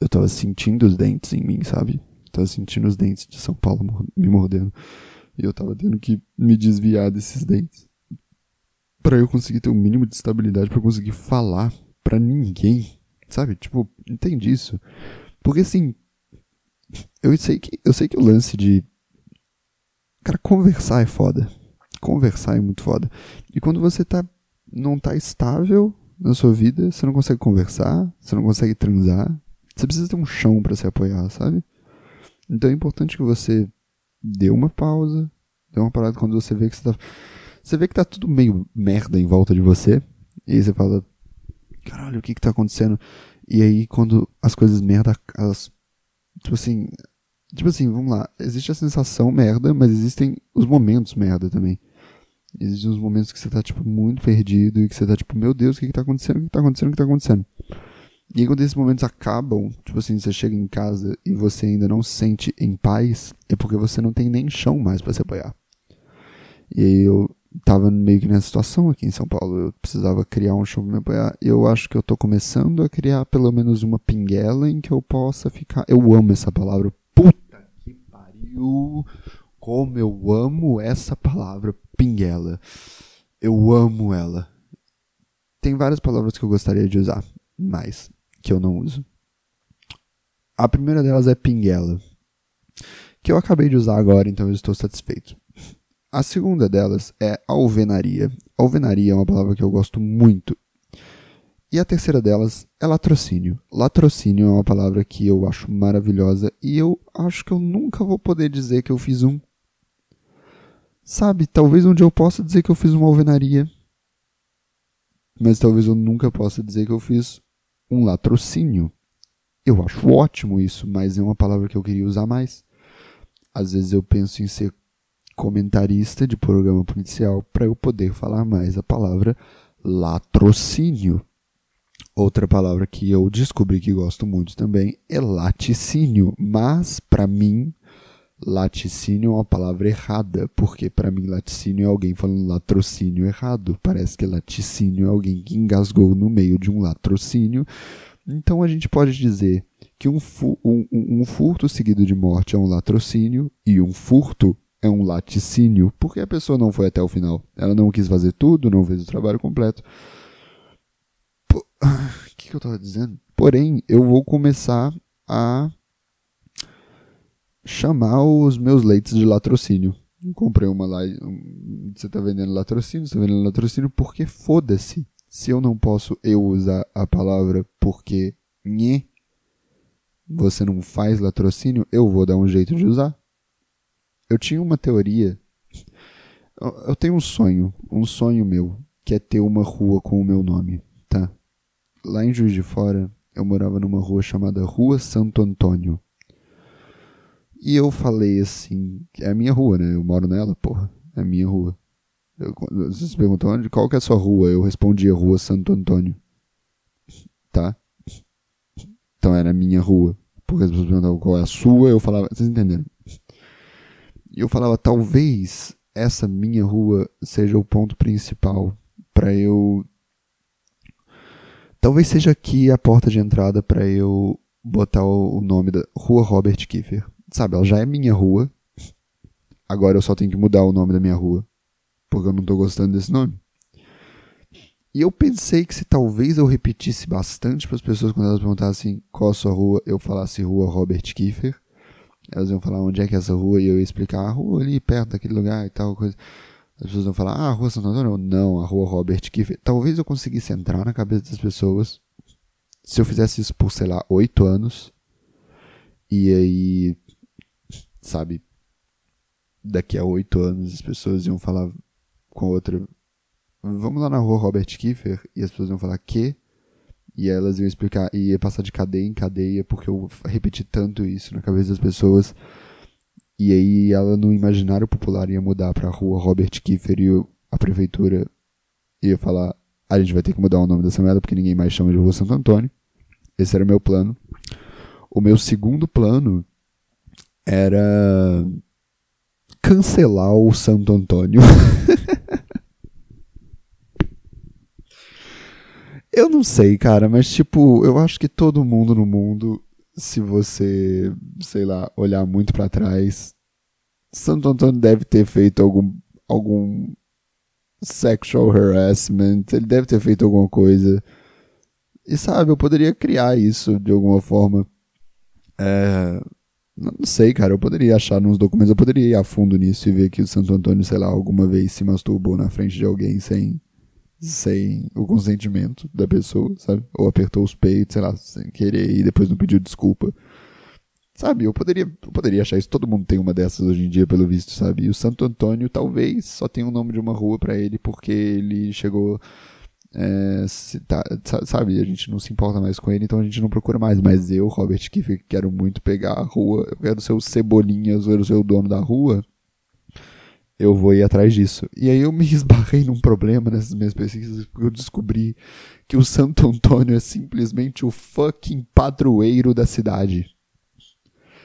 Eu tava sentindo os dentes em mim, sabe? tava sentindo os dentes de São Paulo me mordendo. E eu tava tendo que me desviar desses dentes. para eu conseguir ter o um mínimo de estabilidade para conseguir falar para ninguém. Sabe? Tipo, entende isso? Porque assim, eu sei que eu sei que o lance de cara conversar é foda. conversar é muito foda. E quando você tá, não tá estável na sua vida, você não consegue conversar, você não consegue transar, você precisa ter um chão para se apoiar, sabe? Então é importante que você dê uma pausa, dê uma parada quando você vê que você tá. Você vê que tá tudo meio merda em volta de você. E aí você fala, caralho, o que que tá acontecendo? E aí quando as coisas merda, elas. Tipo assim. Tipo assim, vamos lá. Existe a sensação merda, mas existem os momentos merda também. Existem os momentos que você tá, tipo, muito perdido e que você tá, tipo, meu Deus, o que que tá acontecendo? O que tá acontecendo? O que tá acontecendo? E aí, quando esses momentos acabam, tipo assim, você chega em casa e você ainda não se sente em paz, é porque você não tem nem chão mais para se apoiar. E aí eu tava meio que nessa situação aqui em São Paulo. Eu precisava criar um chão pra me apoiar. Eu acho que eu tô começando a criar pelo menos uma pinguela em que eu possa ficar. Eu amo essa palavra. Puta que pariu! Como eu amo essa palavra, pinguela. Eu amo ela. Tem várias palavras que eu gostaria de usar mais que eu não uso. A primeira delas é pinguela, que eu acabei de usar agora, então eu estou satisfeito. A segunda delas é alvenaria. Alvenaria é uma palavra que eu gosto muito. E a terceira delas é latrocínio. Latrocínio é uma palavra que eu acho maravilhosa e eu acho que eu nunca vou poder dizer que eu fiz um. Sabe, talvez um dia eu possa dizer que eu fiz uma alvenaria, mas talvez eu nunca possa dizer que eu fiz um latrocínio. Eu acho ótimo isso, mas é uma palavra que eu queria usar mais. Às vezes eu penso em ser comentarista de programa policial para eu poder falar mais a palavra latrocínio. Outra palavra que eu descobri que gosto muito também é laticínio, mas para mim laticínio é uma palavra errada, porque para mim laticínio é alguém falando latrocínio errado. Parece que laticínio é alguém que engasgou no meio de um latrocínio. Então a gente pode dizer que um, fu um, um furto seguido de morte é um latrocínio e um furto é um laticínio, porque a pessoa não foi até o final. Ela não quis fazer tudo, não fez o trabalho completo. O que, que eu estava dizendo? Porém, eu vou começar a chamar os meus leites de latrocínio. Comprei uma lá. Você está vendendo latrocínio, você está vendendo latrocínio porque foda-se. Se eu não posso eu usar a palavra porque nhê, você não faz latrocínio, eu vou dar um jeito de usar. Eu tinha uma teoria. Eu tenho um sonho, um sonho meu, que é ter uma rua com o meu nome, tá? Lá em Juiz de Fora, eu morava numa rua chamada Rua Santo Antônio. E eu falei assim, é a minha rua, né? Eu moro nela, porra. É a minha rua. Eu, vocês perguntam? Qual que é a sua rua? Eu respondi a rua Santo Antônio. Tá? Então era a minha rua. Porque as pessoas perguntavam qual é a sua, eu falava. Vocês entenderam? E eu falava, talvez essa minha rua seja o ponto principal para eu. Talvez seja aqui a porta de entrada para eu botar o nome da Rua Robert Kiefer sabe, ela já é minha rua. Agora eu só tenho que mudar o nome da minha rua. Porque eu não tô gostando desse nome. E eu pensei que se talvez eu repetisse bastante para as pessoas quando elas perguntassem qual a sua rua, eu falasse Rua Robert Kiefer. Elas iam falar onde é que é essa rua e eu ia explicar a rua ali perto daquele lugar e tal coisa. As pessoas iam falar, ah, a Rua Santo Antônio? Não, a Rua Robert Kiefer. Talvez eu conseguisse entrar na cabeça das pessoas se eu fizesse isso por, sei lá, oito anos. E aí sabe? Daqui a oito anos as pessoas iam falar com outra. Vamos lá na rua Robert Kiefer e as pessoas iam falar que. E elas iam explicar, ia passar de cadeia em cadeia, porque eu repeti tanto isso na cabeça das pessoas. E aí ela no imaginário popular ia mudar pra rua Robert Kiefer e a prefeitura ia falar: a gente vai ter que mudar o nome dessa merda porque ninguém mais chama de Rua Santo Antônio. Esse era o meu plano. O meu segundo plano era cancelar o Santo Antônio. eu não sei, cara, mas tipo, eu acho que todo mundo no mundo, se você, sei lá, olhar muito para trás, Santo Antônio deve ter feito algum algum sexual harassment, ele deve ter feito alguma coisa. E sabe, eu poderia criar isso de alguma forma. É, Não sei, cara, eu poderia achar nos documentos, eu poderia ir a fundo nisso e ver que o Santo Antônio, sei lá, alguma vez se masturbou na frente de alguém sem, sem o consentimento da pessoa, sabe? Ou apertou os peitos, sei lá, sem querer e depois não pediu desculpa. Sabe, eu poderia, eu poderia achar isso. Todo mundo tem uma dessas hoje em dia, pelo visto, sabe? E o Santo Antônio talvez só tenha o nome de uma rua para ele porque ele chegou. É, tá, sabe, a gente não se importa mais com ele, então a gente não procura mais. Mas eu, Robert Kiefer, quero muito pegar a rua, eu quero ser o Cebolinhas, eu quero ser o dono da rua. Eu vou ir atrás disso. E aí eu me esbarrei num problema nessas minhas pesquisas, porque eu descobri que o Santo Antônio é simplesmente o fucking padroeiro da cidade.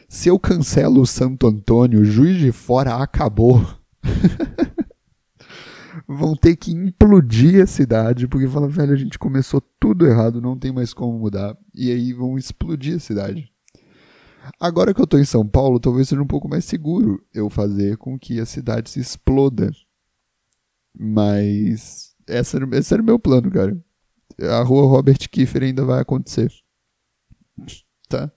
Se eu cancelo o Santo Antônio, Juiz de Fora acabou. Vão ter que implodir a cidade, porque fala, velho, a gente começou tudo errado, não tem mais como mudar. E aí vão explodir a cidade. Agora que eu tô em São Paulo, talvez seja um pouco mais seguro eu fazer com que a cidade se exploda. Mas esse era, esse era o meu plano, cara. A rua Robert Kiefer ainda vai acontecer. Tá?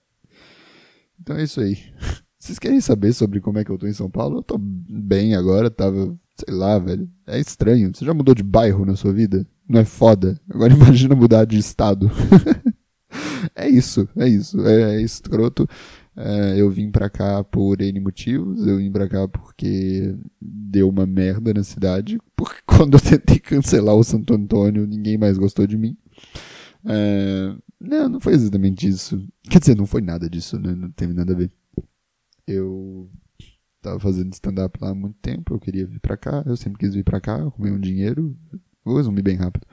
Então é isso aí. Vocês querem saber sobre como é que eu tô em São Paulo? Eu tô bem agora, tava, sei lá, velho. É estranho. Você já mudou de bairro na sua vida? Não é foda? Agora imagina mudar de estado. é isso, é isso. É, é escroto. É, eu vim pra cá por N motivos. Eu vim pra cá porque deu uma merda na cidade. Porque quando eu tentei cancelar o Santo Antônio, ninguém mais gostou de mim. É, não, não foi exatamente isso. Quer dizer, não foi nada disso, né? Não teve nada a ver. Eu tava fazendo stand-up lá há muito tempo, eu queria vir pra cá, eu sempre quis vir pra cá, arrumei um dinheiro. Vou resumir bem rápido.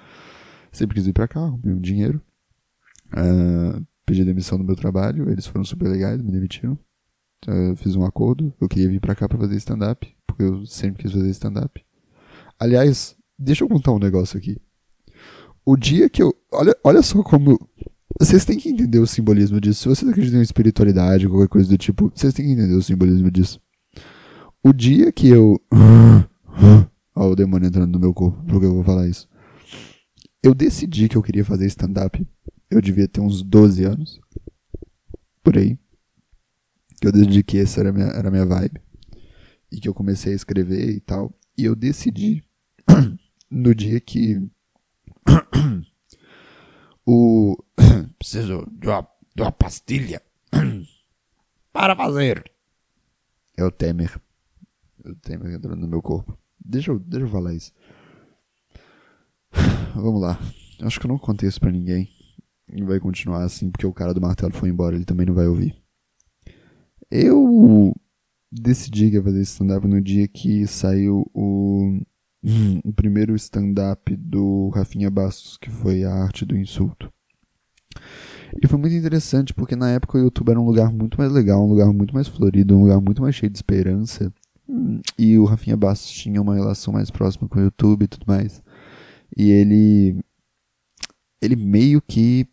Sempre quis vir pra cá, arrumei um dinheiro. Uh, pedi demissão do meu trabalho, eles foram super legais, me demitiram. Uh, fiz um acordo, eu queria vir pra cá pra fazer stand-up, porque eu sempre quis fazer stand-up. Aliás, deixa eu contar um negócio aqui. O dia que eu. Olha, olha só como vocês têm que entender o simbolismo disso. Se vocês acreditam em espiritualidade, qualquer coisa do tipo, vocês têm que entender o simbolismo disso. O dia que eu. Olha o demônio entrando no meu corpo, porque eu vou falar isso. Eu decidi que eu queria fazer stand-up. Eu devia ter uns 12 anos. Por aí. Que eu decidi que essa era a minha, era minha vibe. E que eu comecei a escrever e tal. E eu decidi no dia que o. Preciso de uma, de uma pastilha para fazer. É o Temer. É o Temer entrando no meu corpo. Deixa eu, deixa eu falar isso. Vamos lá. Acho que eu não contei isso pra ninguém. E vai continuar assim porque o cara do martelo foi embora. Ele também não vai ouvir. Eu decidi que ia fazer stand-up no dia que saiu o o primeiro stand-up do Rafinha Bastos, que foi a arte do insulto. E foi muito interessante, porque na época o YouTube era um lugar muito mais legal, um lugar muito mais florido, um lugar muito mais cheio de esperança. E o Rafinha Bastos tinha uma relação mais próxima com o YouTube e tudo mais. E ele. Ele meio que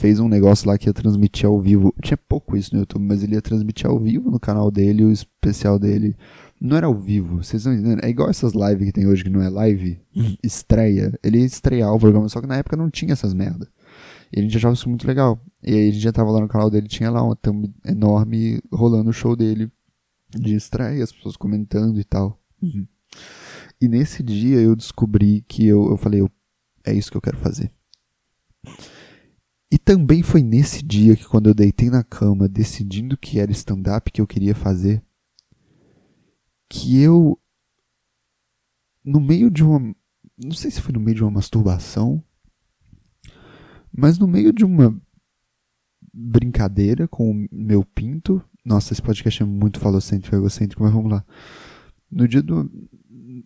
fez um negócio lá que ia transmitir ao vivo. Tinha pouco isso no YouTube, mas ele ia transmitir ao vivo no canal dele, o especial dele não era ao vivo, vocês estão entendendo? É igual essas lives que tem hoje que não é live, uhum. estreia. Ele ia estrear o programa, só que na época não tinha essas merda. E a gente achava isso muito legal. E aí a gente já tava lá no canal dele, tinha lá uma thumb enorme rolando o show dele de estreia, as pessoas comentando e tal. Uhum. E nesse dia eu descobri que eu, eu falei, eu, é isso que eu quero fazer. E também foi nesse dia que quando eu deitei na cama decidindo que era stand-up que eu queria fazer, que eu no meio de uma não sei se foi no meio de uma masturbação, mas no meio de uma brincadeira com o meu pinto. Nossa, esse podcast é muito falocêntrico, egocêntrico, mas vamos lá. No dia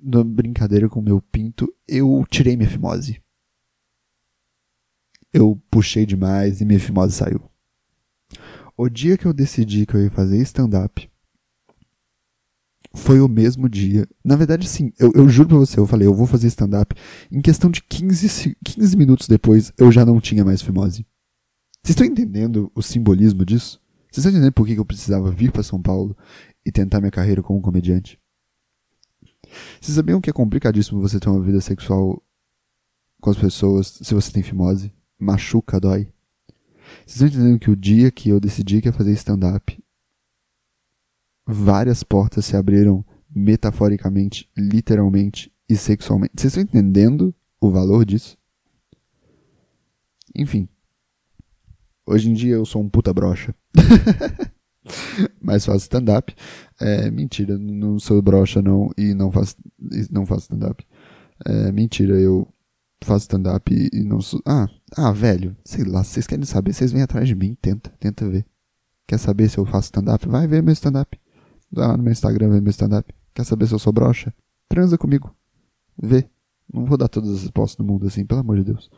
da brincadeira com o meu pinto, eu tirei minha fimose. Eu puxei demais e minha fimose saiu. O dia que eu decidi que eu ia fazer stand-up, foi o mesmo dia. Na verdade, sim, eu, eu juro pra você, eu falei, eu vou fazer stand-up. Em questão de 15, 15 minutos depois, eu já não tinha mais fimose. Vocês estão entendendo o simbolismo disso? Vocês estão entendendo por que eu precisava vir para São Paulo e tentar minha carreira como comediante? Vocês sabiam que é complicadíssimo você ter uma vida sexual com as pessoas se você tem fimose? Machuca, dói. Vocês estão entendendo que o dia que eu decidi que ia fazer stand-up, várias portas se abriram metaforicamente, literalmente e sexualmente. Vocês estão entendendo o valor disso? Enfim. Hoje em dia eu sou um puta brocha. Mas faço stand-up. É, mentira, não sou brocha não e não faço, não faço stand-up. É, mentira, eu faço stand-up e, e, não sou. Ah, ah, velho, sei lá, vocês querem saber, vocês vêm atrás de mim, tenta, tenta ver. Quer saber se eu faço stand-up? Vai ver meu stand-up. Vai lá no meu Instagram ver meu stand-up. Quer saber se eu sou brocha? Transa comigo. Vê. Não vou dar todas as respostas do mundo assim, pelo amor de Deus.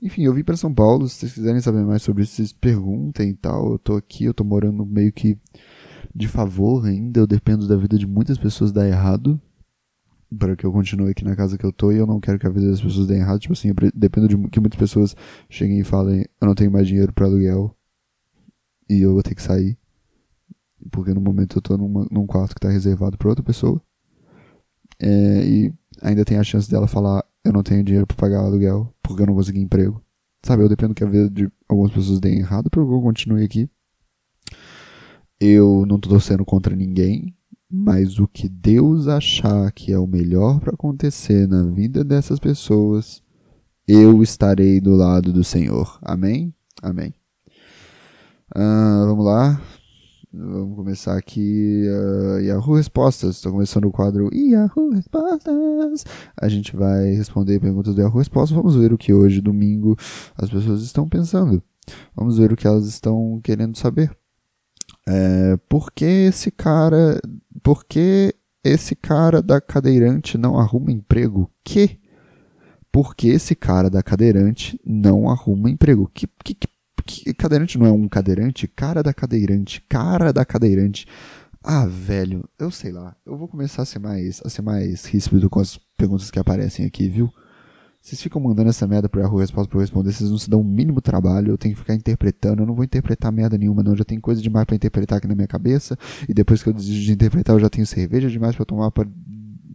Enfim, eu vim para São Paulo. Se vocês quiserem saber mais sobre isso, vocês perguntem e tal. Eu tô aqui, eu tô morando meio que de favor ainda. Eu dependo da vida de muitas pessoas dar errado para que eu continue aqui na casa que eu tô e eu não quero que a vida das pessoas dê errado. Tipo assim, eu dependo de que muitas pessoas cheguem e falem: eu não tenho mais dinheiro para aluguel e eu vou ter que sair. Porque no momento eu tô numa, num quarto que tá reservado para outra pessoa. É, e ainda tem a chance dela falar: eu não tenho dinheiro para pagar aluguel porque eu não consegui emprego. Sabe, eu dependo que a vida de algumas pessoas dê errado para que eu continue aqui. Eu não tô torcendo contra ninguém, mas o que Deus achar que é o melhor para acontecer na vida dessas pessoas, eu estarei do lado do Senhor. Amém? Amém. Ah, vamos lá. Vamos começar aqui uh, Yahoo Respostas. Estou começando o quadro Yahoo Respostas. A gente vai responder perguntas do Yahoo Respostas. Vamos ver o que hoje, domingo, as pessoas estão pensando. Vamos ver o que elas estão querendo saber. É, por que esse cara. Por que esse cara da cadeirante não arruma emprego? Que? Por que esse cara da cadeirante não arruma emprego? Que, que, que que cadeirante não é um cadeirante? Cara da cadeirante, cara da cadeirante. Ah, velho, eu sei lá. Eu vou começar a ser mais, a ser mais ríspido com as perguntas que aparecem aqui, viu? Vocês ficam mandando essa merda pro erro resposta pra eu responder, vocês não se dão o mínimo trabalho, eu tenho que ficar interpretando, eu não vou interpretar merda nenhuma, não. Já tem coisa demais para interpretar aqui na minha cabeça, e depois que eu desisto de interpretar, eu já tenho cerveja demais para tomar para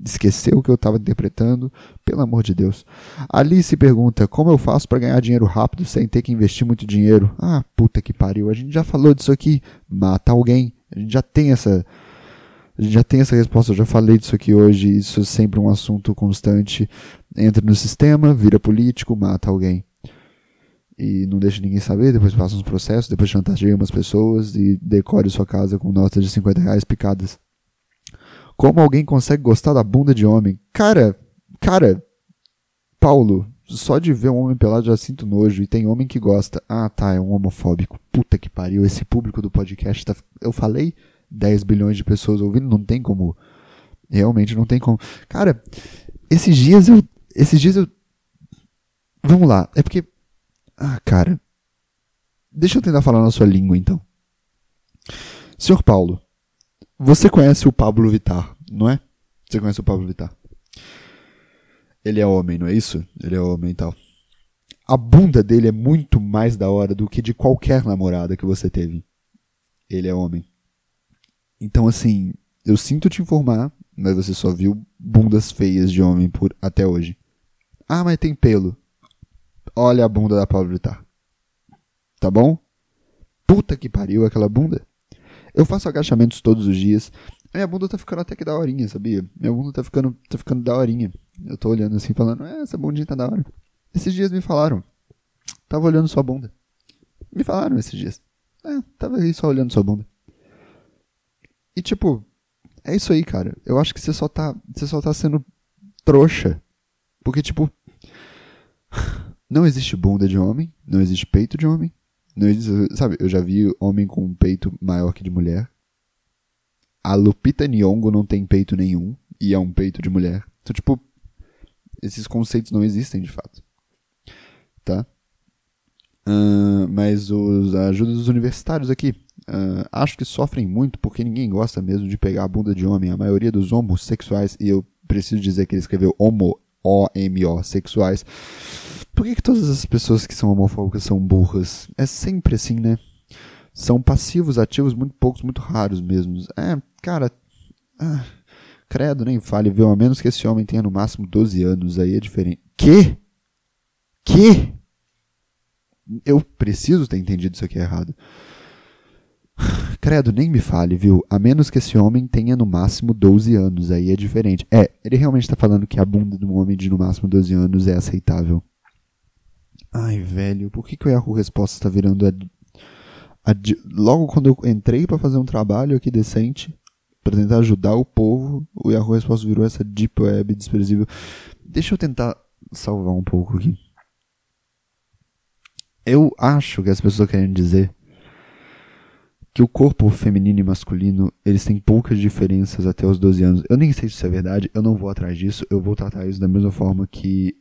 esquecer o que eu estava interpretando, pelo amor de Deus. Alice pergunta: como eu faço para ganhar dinheiro rápido sem ter que investir muito dinheiro? Ah, puta que pariu, a gente já falou disso aqui. Mata alguém. A gente já tem essa. A gente já tem essa resposta, eu já falei disso aqui hoje. Isso é sempre um assunto constante. Entra no sistema, vira político, mata alguém. E não deixa ninguém saber, depois passa uns processos, depois chantageia umas pessoas e decore sua casa com notas de 50 reais picadas. Como alguém consegue gostar da bunda de homem? Cara, cara, Paulo, só de ver um homem pelado já sinto nojo. E tem homem que gosta. Ah, tá, é um homofóbico. Puta que pariu. Esse público do podcast tá. Eu falei 10 bilhões de pessoas ouvindo, não tem como. Realmente não tem como. Cara, esses dias eu. Esses dias eu. Vamos lá. É porque. Ah, cara. Deixa eu tentar falar na sua língua então. Senhor Paulo, você conhece o Pablo Vittar, não é? Você conhece o Pablo Vittar? Ele é homem, não é isso? Ele é homem e tal. A bunda dele é muito mais da hora do que de qualquer namorada que você teve. Ele é homem. Então, assim, eu sinto te informar, mas você só viu bundas feias de homem por até hoje. Ah, mas tem pelo. Olha a bunda da Pablo Vittar. Tá bom? Puta que pariu aquela bunda. Eu faço agachamentos todos os dias. Minha bunda tá ficando até que daorinha, sabia? Minha bunda tá ficando, tá ficando daorinha. Eu tô olhando assim, falando, é, essa bundinha tá da hora. Esses dias me falaram. Tava olhando sua bunda. Me falaram esses dias. É, tava aí só olhando sua bunda. E tipo, é isso aí, cara. Eu acho que você só tá, você só tá sendo trouxa. Porque tipo, não existe bunda de homem, não existe peito de homem, não existe, sabe, eu já vi homem com um peito maior que de mulher. A Lupita Nyong'o não tem peito nenhum e é um peito de mulher. Então, tipo, esses conceitos não existem de fato. Tá? Uh, mas os ajudas dos universitários aqui. Uh, acho que sofrem muito porque ninguém gosta mesmo de pegar a bunda de homem. A maioria dos homossexuais, e eu preciso dizer que ele escreveu homo, O-M-O, sexuais, por que, que todas as pessoas que são homofóbicas são burras? É sempre assim, né? São passivos, ativos, muito poucos, muito raros mesmo. É, cara. Ah, credo, nem fale, viu? A menos que esse homem tenha no máximo 12 anos, aí é diferente. Que? Que? Eu preciso ter entendido isso aqui errado. Credo, nem me fale, viu? A menos que esse homem tenha no máximo 12 anos, aí é diferente. É, ele realmente tá falando que a bunda de um homem de no máximo 12 anos é aceitável. Ai, velho, por que, que o Yahoo Respostas tá virando a, a, Logo quando eu entrei para fazer um trabalho aqui decente, para tentar ajudar o povo, o Yahoo Respostas virou essa deep web desprezível. Deixa eu tentar salvar um pouco aqui. Eu acho que as pessoas querem dizer que o corpo feminino e masculino, eles têm poucas diferenças até os 12 anos. Eu nem sei se isso é verdade, eu não vou atrás disso, eu vou tratar isso da mesma forma que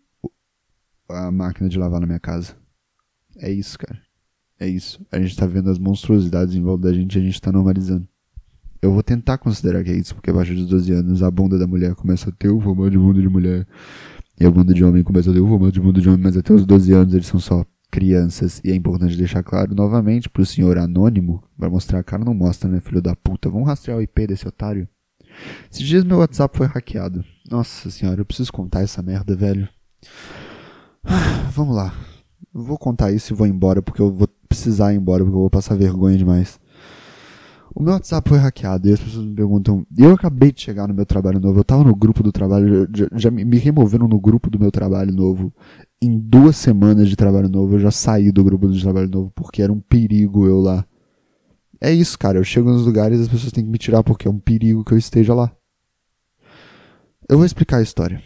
a máquina de lavar na minha casa. É isso, cara. É isso. A gente tá vendo as monstruosidades em volta da gente e a gente tá normalizando. Eu vou tentar considerar que é isso, porque abaixo dos 12 anos a bunda da mulher começa a ter o formato de bunda de mulher. E a bunda de homem começa a ter o formato de bunda de homem, mas até os 12 anos eles são só crianças. E é importante deixar claro novamente pro senhor anônimo, vai mostrar a cara, não mostra, né, filho da puta. Vamos rastrear o IP desse otário. Esses dias meu WhatsApp foi hackeado. Nossa senhora, eu preciso contar essa merda, velho. Ah, vamos lá. vou contar isso e vou embora, porque eu vou precisar ir embora, porque eu vou passar vergonha demais. O meu WhatsApp foi hackeado e as pessoas me perguntam. Eu acabei de chegar no meu trabalho novo. Eu tava no grupo do trabalho, já, já me removeram no grupo do meu trabalho novo em duas semanas de trabalho novo, eu já saí do grupo de trabalho novo porque era um perigo eu lá. É isso, cara. Eu chego nos lugares e as pessoas têm que me tirar porque é um perigo que eu esteja lá. Eu vou explicar a história.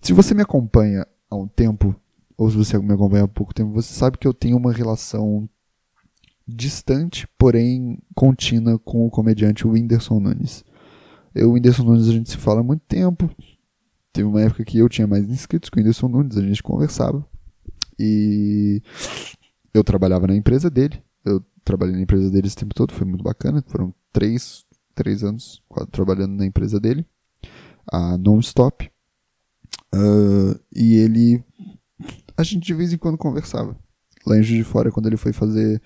Se você me acompanha há um tempo, ou se você me acompanha há pouco tempo, você sabe que eu tenho uma relação distante, porém contínua com o comediante Whindersson Nunes. Eu o Whindersson Nunes a gente se fala há muito tempo, Teve uma época que eu tinha mais inscritos com o Whindersson Nunes, a gente conversava. E eu trabalhava na empresa dele. Eu trabalhei na empresa dele esse tempo todo, foi muito bacana. Foram três, três anos quase, trabalhando na empresa dele, a Non-Stop. Uh, e ele. A gente de vez em quando conversava. Lá em Juiz de Fora, quando ele foi fazer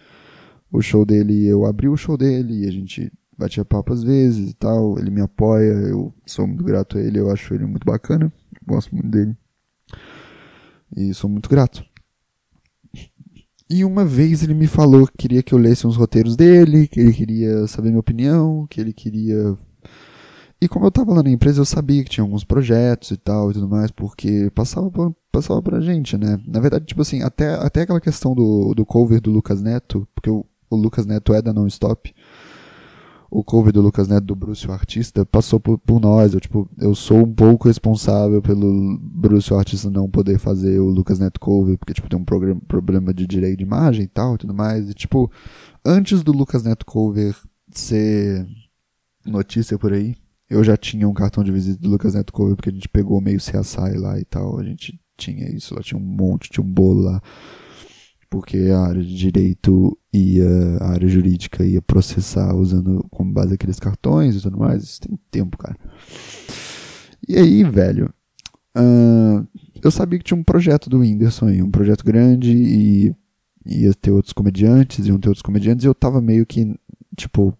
o show dele, eu abri o show dele a gente batia papo às vezes e tal. Ele me apoia, eu sou muito grato a ele, eu acho ele muito bacana, gosto muito dele. E sou muito grato. E uma vez ele me falou que queria que eu lesse uns roteiros dele, que ele queria saber minha opinião, que ele queria. E como eu tava lá na empresa, eu sabia que tinha alguns projetos e tal e tudo mais, porque passava pra, passava pra gente, né? Na verdade, tipo assim, até, até aquela questão do, do cover do Lucas Neto, porque o, o Lucas Neto é da Non-Stop, o cover do Lucas Neto do Bruce o Artista passou por, por, nós. Eu, tipo, eu sou um pouco responsável pelo Bruce o Artista não poder fazer o Lucas Neto cover, porque tipo, tem um programa, problema de direito de imagem e tal tudo mais. E tipo, antes do Lucas Neto cover ser notícia por aí, eu já tinha um cartão de visita do Lucas Neto cover, porque a gente pegou meio CSI lá e tal. A gente tinha isso lá, tinha um monte, tinha um bolo lá porque a área de direito e a área jurídica ia processar usando como base aqueles cartões e tudo mais. Isso tem tempo, cara. E aí, velho, uh, eu sabia que tinha um projeto do Whindersson aí, um projeto grande e ia ter outros comediantes, iam ter outros comediantes, e eu tava meio que, tipo,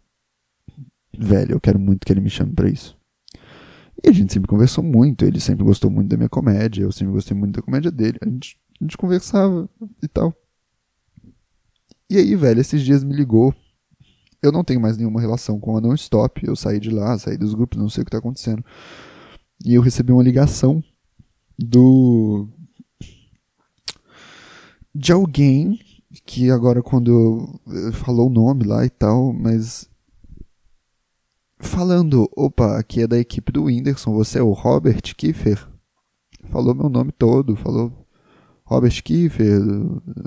velho, eu quero muito que ele me chame pra isso. E a gente sempre conversou muito, ele sempre gostou muito da minha comédia, eu sempre gostei muito da comédia dele, a gente, a gente conversava e tal. E aí, velho, esses dias me ligou. Eu não tenho mais nenhuma relação com a Non Stop. Eu saí de lá, saí dos grupos, não sei o que tá acontecendo. E eu recebi uma ligação do. de alguém que agora quando falou o nome lá e tal, mas falando, opa, aqui é da equipe do Whindersson, você é o Robert Kiefer? Falou meu nome todo, falou Robert Kiefer,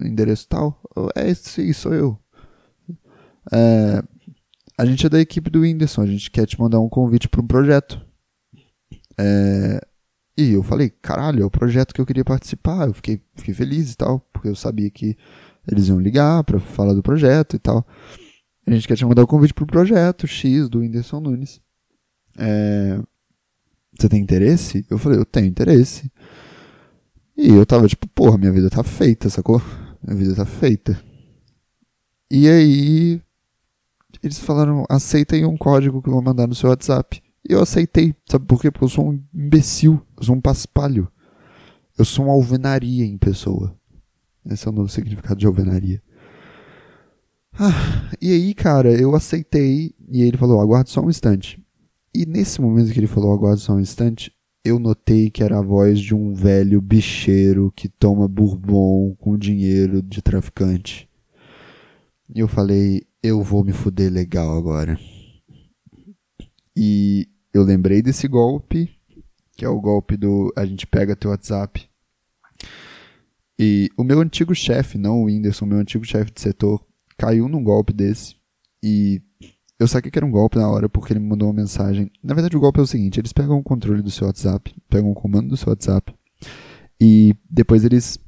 endereço tal. É, sim, sou eu. É, a gente é da equipe do Whindersson, a gente quer te mandar um convite para um projeto. É, e eu falei, caralho, é o projeto que eu queria participar. Eu fiquei, fiquei feliz e tal, porque eu sabia que eles iam ligar para falar do projeto e tal. A gente quer te mandar o um convite pro projeto X do Whindersson Nunes. É, você tem interesse? Eu falei, eu tenho interesse. E eu tava tipo, porra, minha vida tá feita, sacou? Minha vida tá feita. E aí eles falaram, aceitem um código que eu vou mandar no seu WhatsApp. E eu aceitei, sabe por quê? Porque eu sou um imbecil, eu sou um paspalho. Eu sou uma alvenaria em pessoa. Esse é o novo significado de alvenaria. Ah, e aí, cara, eu aceitei e ele falou: aguarde só um instante. E nesse momento que ele falou: aguarde só um instante, eu notei que era a voz de um velho bicheiro que toma bourbon com dinheiro de traficante. E eu falei: eu vou me fuder legal agora. E eu lembrei desse golpe, que é o golpe do a gente pega teu WhatsApp. E o meu antigo chefe, não o Whindersson, meu antigo chefe de setor, caiu num golpe desse. E eu saquei que era um golpe na hora porque ele me mandou uma mensagem. Na verdade, o golpe é o seguinte: eles pegam o controle do seu WhatsApp, pegam o comando do seu WhatsApp, e depois eles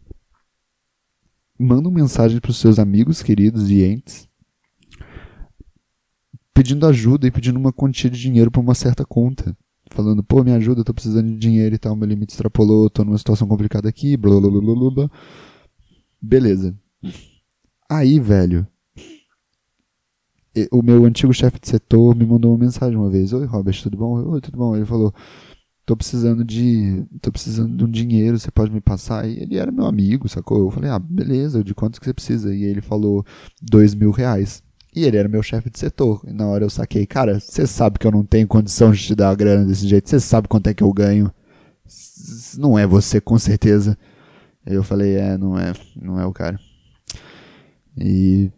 mandam mensagem para os seus amigos queridos e entes pedindo ajuda e pedindo uma quantia de dinheiro para uma certa conta. Falando, pô, me ajuda, eu tô precisando de dinheiro e tal, meu limite extrapolou, tô numa situação complicada aqui, blá blá blá blá blá. Beleza. Aí, velho, o meu antigo chefe de setor me mandou uma mensagem uma vez: Oi, Robert, tudo bom? Oi, tudo bom? Ele falou: Tô precisando de. tô precisando de um dinheiro, você pode me passar? E ele era meu amigo, sacou? Eu falei: Ah, beleza, de quanto que você precisa? E ele falou: Dois mil reais. E ele era meu chefe de setor. E na hora eu saquei, cara, você sabe que eu não tenho condição de te dar a grana desse jeito, você sabe quanto é que eu ganho. Não é você, com certeza. Aí eu falei, é, não é, não é o cara. E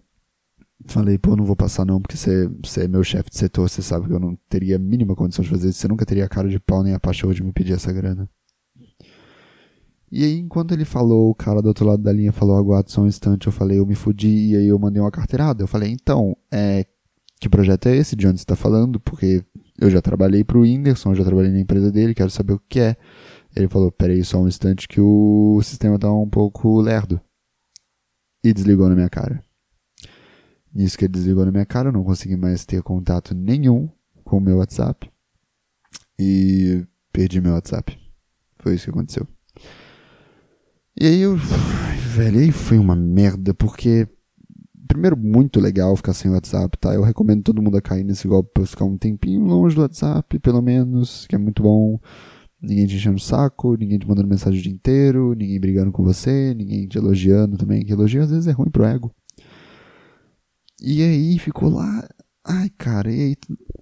falei, pô, não vou passar não, porque você, você é meu chefe de setor, você sabe que eu não teria a mínima condição de fazer isso, você nunca teria a cara de pau nem a paixão de me pedir essa grana. E aí, enquanto ele falou, o cara do outro lado da linha falou, aguarde só um instante, eu falei, eu me fudi, e aí eu mandei uma carteirada. Eu falei, então, é, que projeto é esse? De onde você está falando? Porque eu já trabalhei para o Whindersson, já trabalhei na empresa dele, quero saber o que é. Ele falou, peraí só um instante que o sistema tá um pouco lerdo. E desligou na minha cara. Nisso que ele desligou na minha cara, eu não consegui mais ter contato nenhum com o meu WhatsApp. E perdi meu WhatsApp. Foi isso que aconteceu. E aí eu. Velho, aí foi uma merda, porque. Primeiro, muito legal ficar sem WhatsApp, tá? Eu recomendo todo mundo a cair nesse golpe pra ficar um tempinho longe do WhatsApp, pelo menos, que é muito bom. Ninguém te enchendo o saco, ninguém te mandando mensagem o dia inteiro, ninguém brigando com você, ninguém te elogiando também, que elogio às vezes é ruim pro ego. E aí ficou lá. Ai, cara, e aí,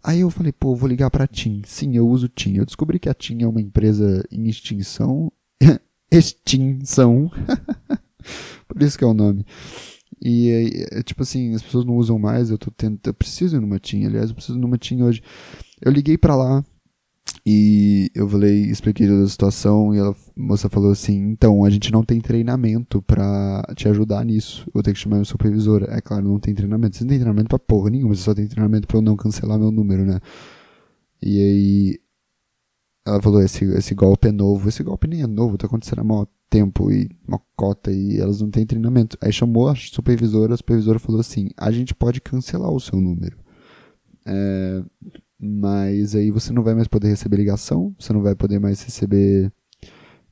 aí eu falei, pô, vou ligar pra TIM. Sim, eu uso TIM. Eu descobri que a TIM é uma empresa em extinção extinção. Por isso que é o nome. E é, tipo assim, as pessoas não usam mais, eu tô tendo, eu preciso ir numa TIM, aliás, eu preciso ir numa TIM hoje. Eu liguei para lá e eu falei, expliquei toda a situação e a moça falou assim: "Então, a gente não tem treinamento para te ajudar nisso. Vou ter que chamar meu supervisor". É claro, não tem treinamento. Você não tem treinamento para porra nenhuma, você só tem treinamento para eu não cancelar meu número, né? E aí ela falou, esse, esse golpe é novo. Esse golpe nem é novo, tá acontecendo há maior tempo e uma cota e elas não têm treinamento. Aí chamou a supervisora, a supervisora falou assim, a gente pode cancelar o seu número. É, mas aí você não vai mais poder receber ligação, você não vai poder mais receber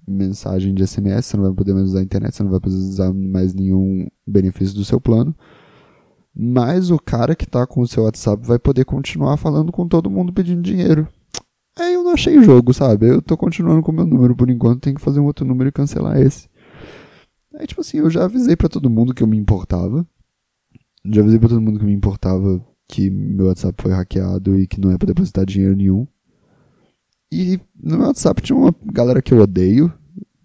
mensagem de SMS, você não vai poder mais usar a internet, você não vai poder usar mais nenhum benefício do seu plano. Mas o cara que está com o seu WhatsApp vai poder continuar falando com todo mundo pedindo dinheiro. Aí eu não achei jogo, sabe? Eu tô continuando com o meu número por enquanto, tem que fazer um outro número e cancelar esse. Aí, tipo assim, eu já avisei para todo mundo que eu me importava. Já avisei pra todo mundo que me importava que meu WhatsApp foi hackeado e que não é pra depositar dinheiro nenhum. E no meu WhatsApp tinha uma galera que eu odeio,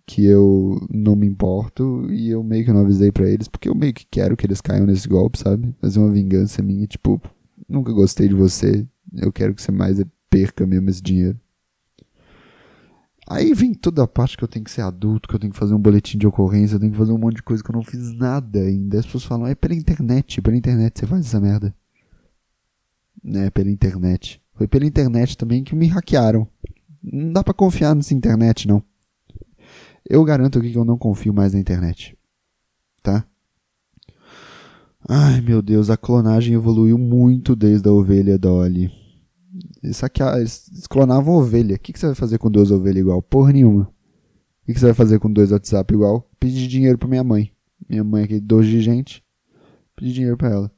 que eu não me importo, e eu meio que não avisei para eles, porque eu meio que quero que eles caiam nesse golpe, sabe? Fazer uma vingança minha, tipo, nunca gostei de você, eu quero que você mais perca mesmo esse dinheiro. Aí vem toda a parte que eu tenho que ser adulto, que eu tenho que fazer um boletim de ocorrência, eu tenho que fazer um monte de coisa que eu não fiz nada ainda. As pessoas falam, é pela internet, pela internet você faz essa merda. Né, pela internet. Foi pela internet também que me hackearam. Não dá para confiar nessa internet, não. Eu garanto aqui que eu não confio mais na internet. Tá? Ai, meu Deus, a clonagem evoluiu muito desde a ovelha Dolly. Eles, saqueavam, eles clonavam ovelha. O que, que você vai fazer com duas ovelhas igual? Porra nenhuma. O que, você vai fazer com dois WhatsApp igual? Pedir dinheiro pra minha mãe. Minha mãe aqui, dois de gente. Pedir dinheiro pra ela.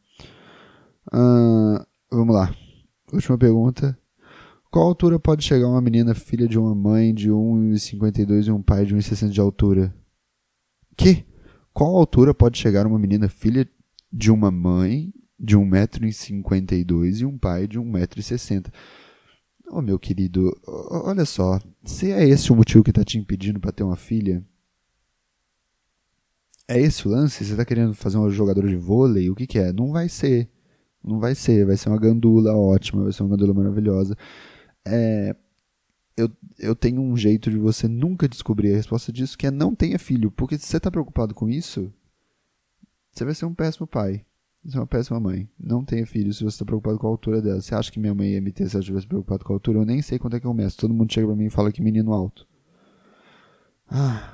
Uh, vamos lá. Última pergunta. Qual altura pode chegar uma menina filha de uma mãe de 1,52 e um pai de 1,60 de altura? Que? Qual altura pode chegar uma menina filha de uma mãe de 1,52m e um pai de 1,60m. Ô oh, meu querido, olha só, se é esse o motivo que está te impedindo para ter uma filha, é esse o lance? Você está querendo fazer uma jogadora de vôlei? O que, que é? Não vai ser. Não vai ser. Vai ser uma gandula ótima, vai ser uma gandula maravilhosa. É, eu, eu tenho um jeito de você nunca descobrir a resposta disso, que é não tenha filho. Porque se você está preocupado com isso, você vai ser um péssimo pai. Você é uma péssima mãe. Não tenha filho se você está preocupado com a altura dela. Você acha que minha mãe ia me ter se ela estivesse preocupado com a altura? Eu nem sei quanto é que eu meço. Todo mundo chega pra mim e fala que menino alto. Ah.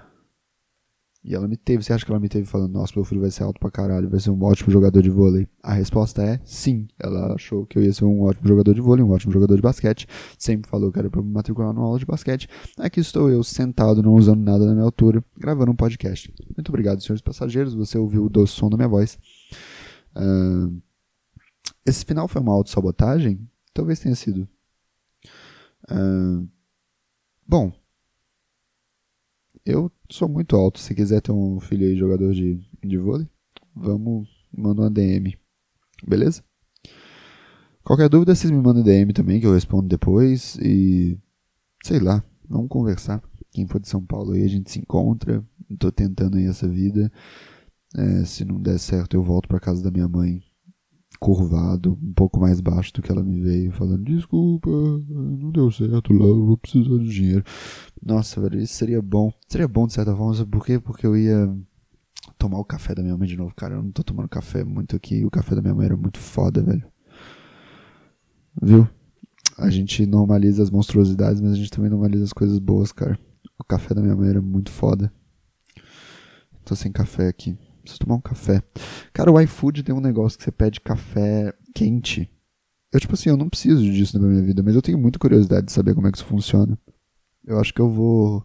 E ela me teve. Você acha que ela me teve falando, nossa, meu filho vai ser alto pra caralho, vai ser um ótimo jogador de vôlei? A resposta é sim. Ela achou que eu ia ser um ótimo jogador de vôlei, um ótimo jogador de basquete. Sempre falou que era pra me matricular numa aula de basquete. Aqui estou eu, sentado, não usando nada da minha altura, gravando um podcast. Muito obrigado, senhores passageiros. Você ouviu o doce som da minha voz. Uh, esse final foi uma autossabotagem? Talvez tenha sido. Uh, bom, eu sou muito alto. Se quiser ter um filho aí jogador de, de vôlei, vamos, manda uma DM. Beleza? Qualquer dúvida, vocês me mandam DM também, que eu respondo depois. E sei lá, vamos conversar. Quem for de São Paulo aí, a gente se encontra. Tô tentando aí essa vida. É, se não der certo, eu volto para casa da minha mãe, curvado, um pouco mais baixo do que ela me veio, falando: Desculpa, não deu certo lá, eu vou precisar de dinheiro. Nossa, velho, isso seria bom. Seria bom de certa forma, sabe por quê? Porque eu ia tomar o café da minha mãe de novo, cara. Eu não tô tomando café muito aqui. O café da minha mãe era muito foda, velho. Viu? A gente normaliza as monstruosidades, mas a gente também normaliza as coisas boas, cara. O café da minha mãe era muito foda. Tô sem café aqui. Preciso tomar um café. Cara, o iFood tem um negócio que você pede café quente. Eu, tipo assim, eu não preciso disso na minha vida, mas eu tenho muita curiosidade de saber como é que isso funciona. Eu acho que eu vou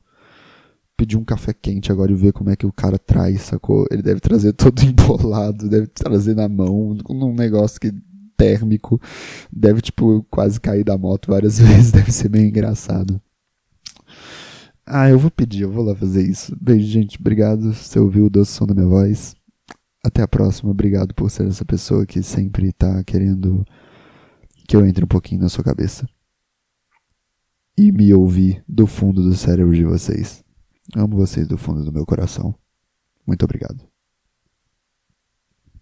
pedir um café quente agora e ver como é que o cara traz, sacou? Ele deve trazer todo embolado, deve trazer na mão, num negócio que térmico, deve, tipo, quase cair da moto várias vezes, deve ser meio engraçado. Ah, eu vou pedir, eu vou lá fazer isso. Beijo, gente. Obrigado. Você ouviu o doce som da minha voz. Até a próxima. Obrigado por ser essa pessoa que sempre tá querendo que eu entre um pouquinho na sua cabeça. E me ouvir do fundo do cérebro de vocês. Amo vocês do fundo do meu coração. Muito obrigado.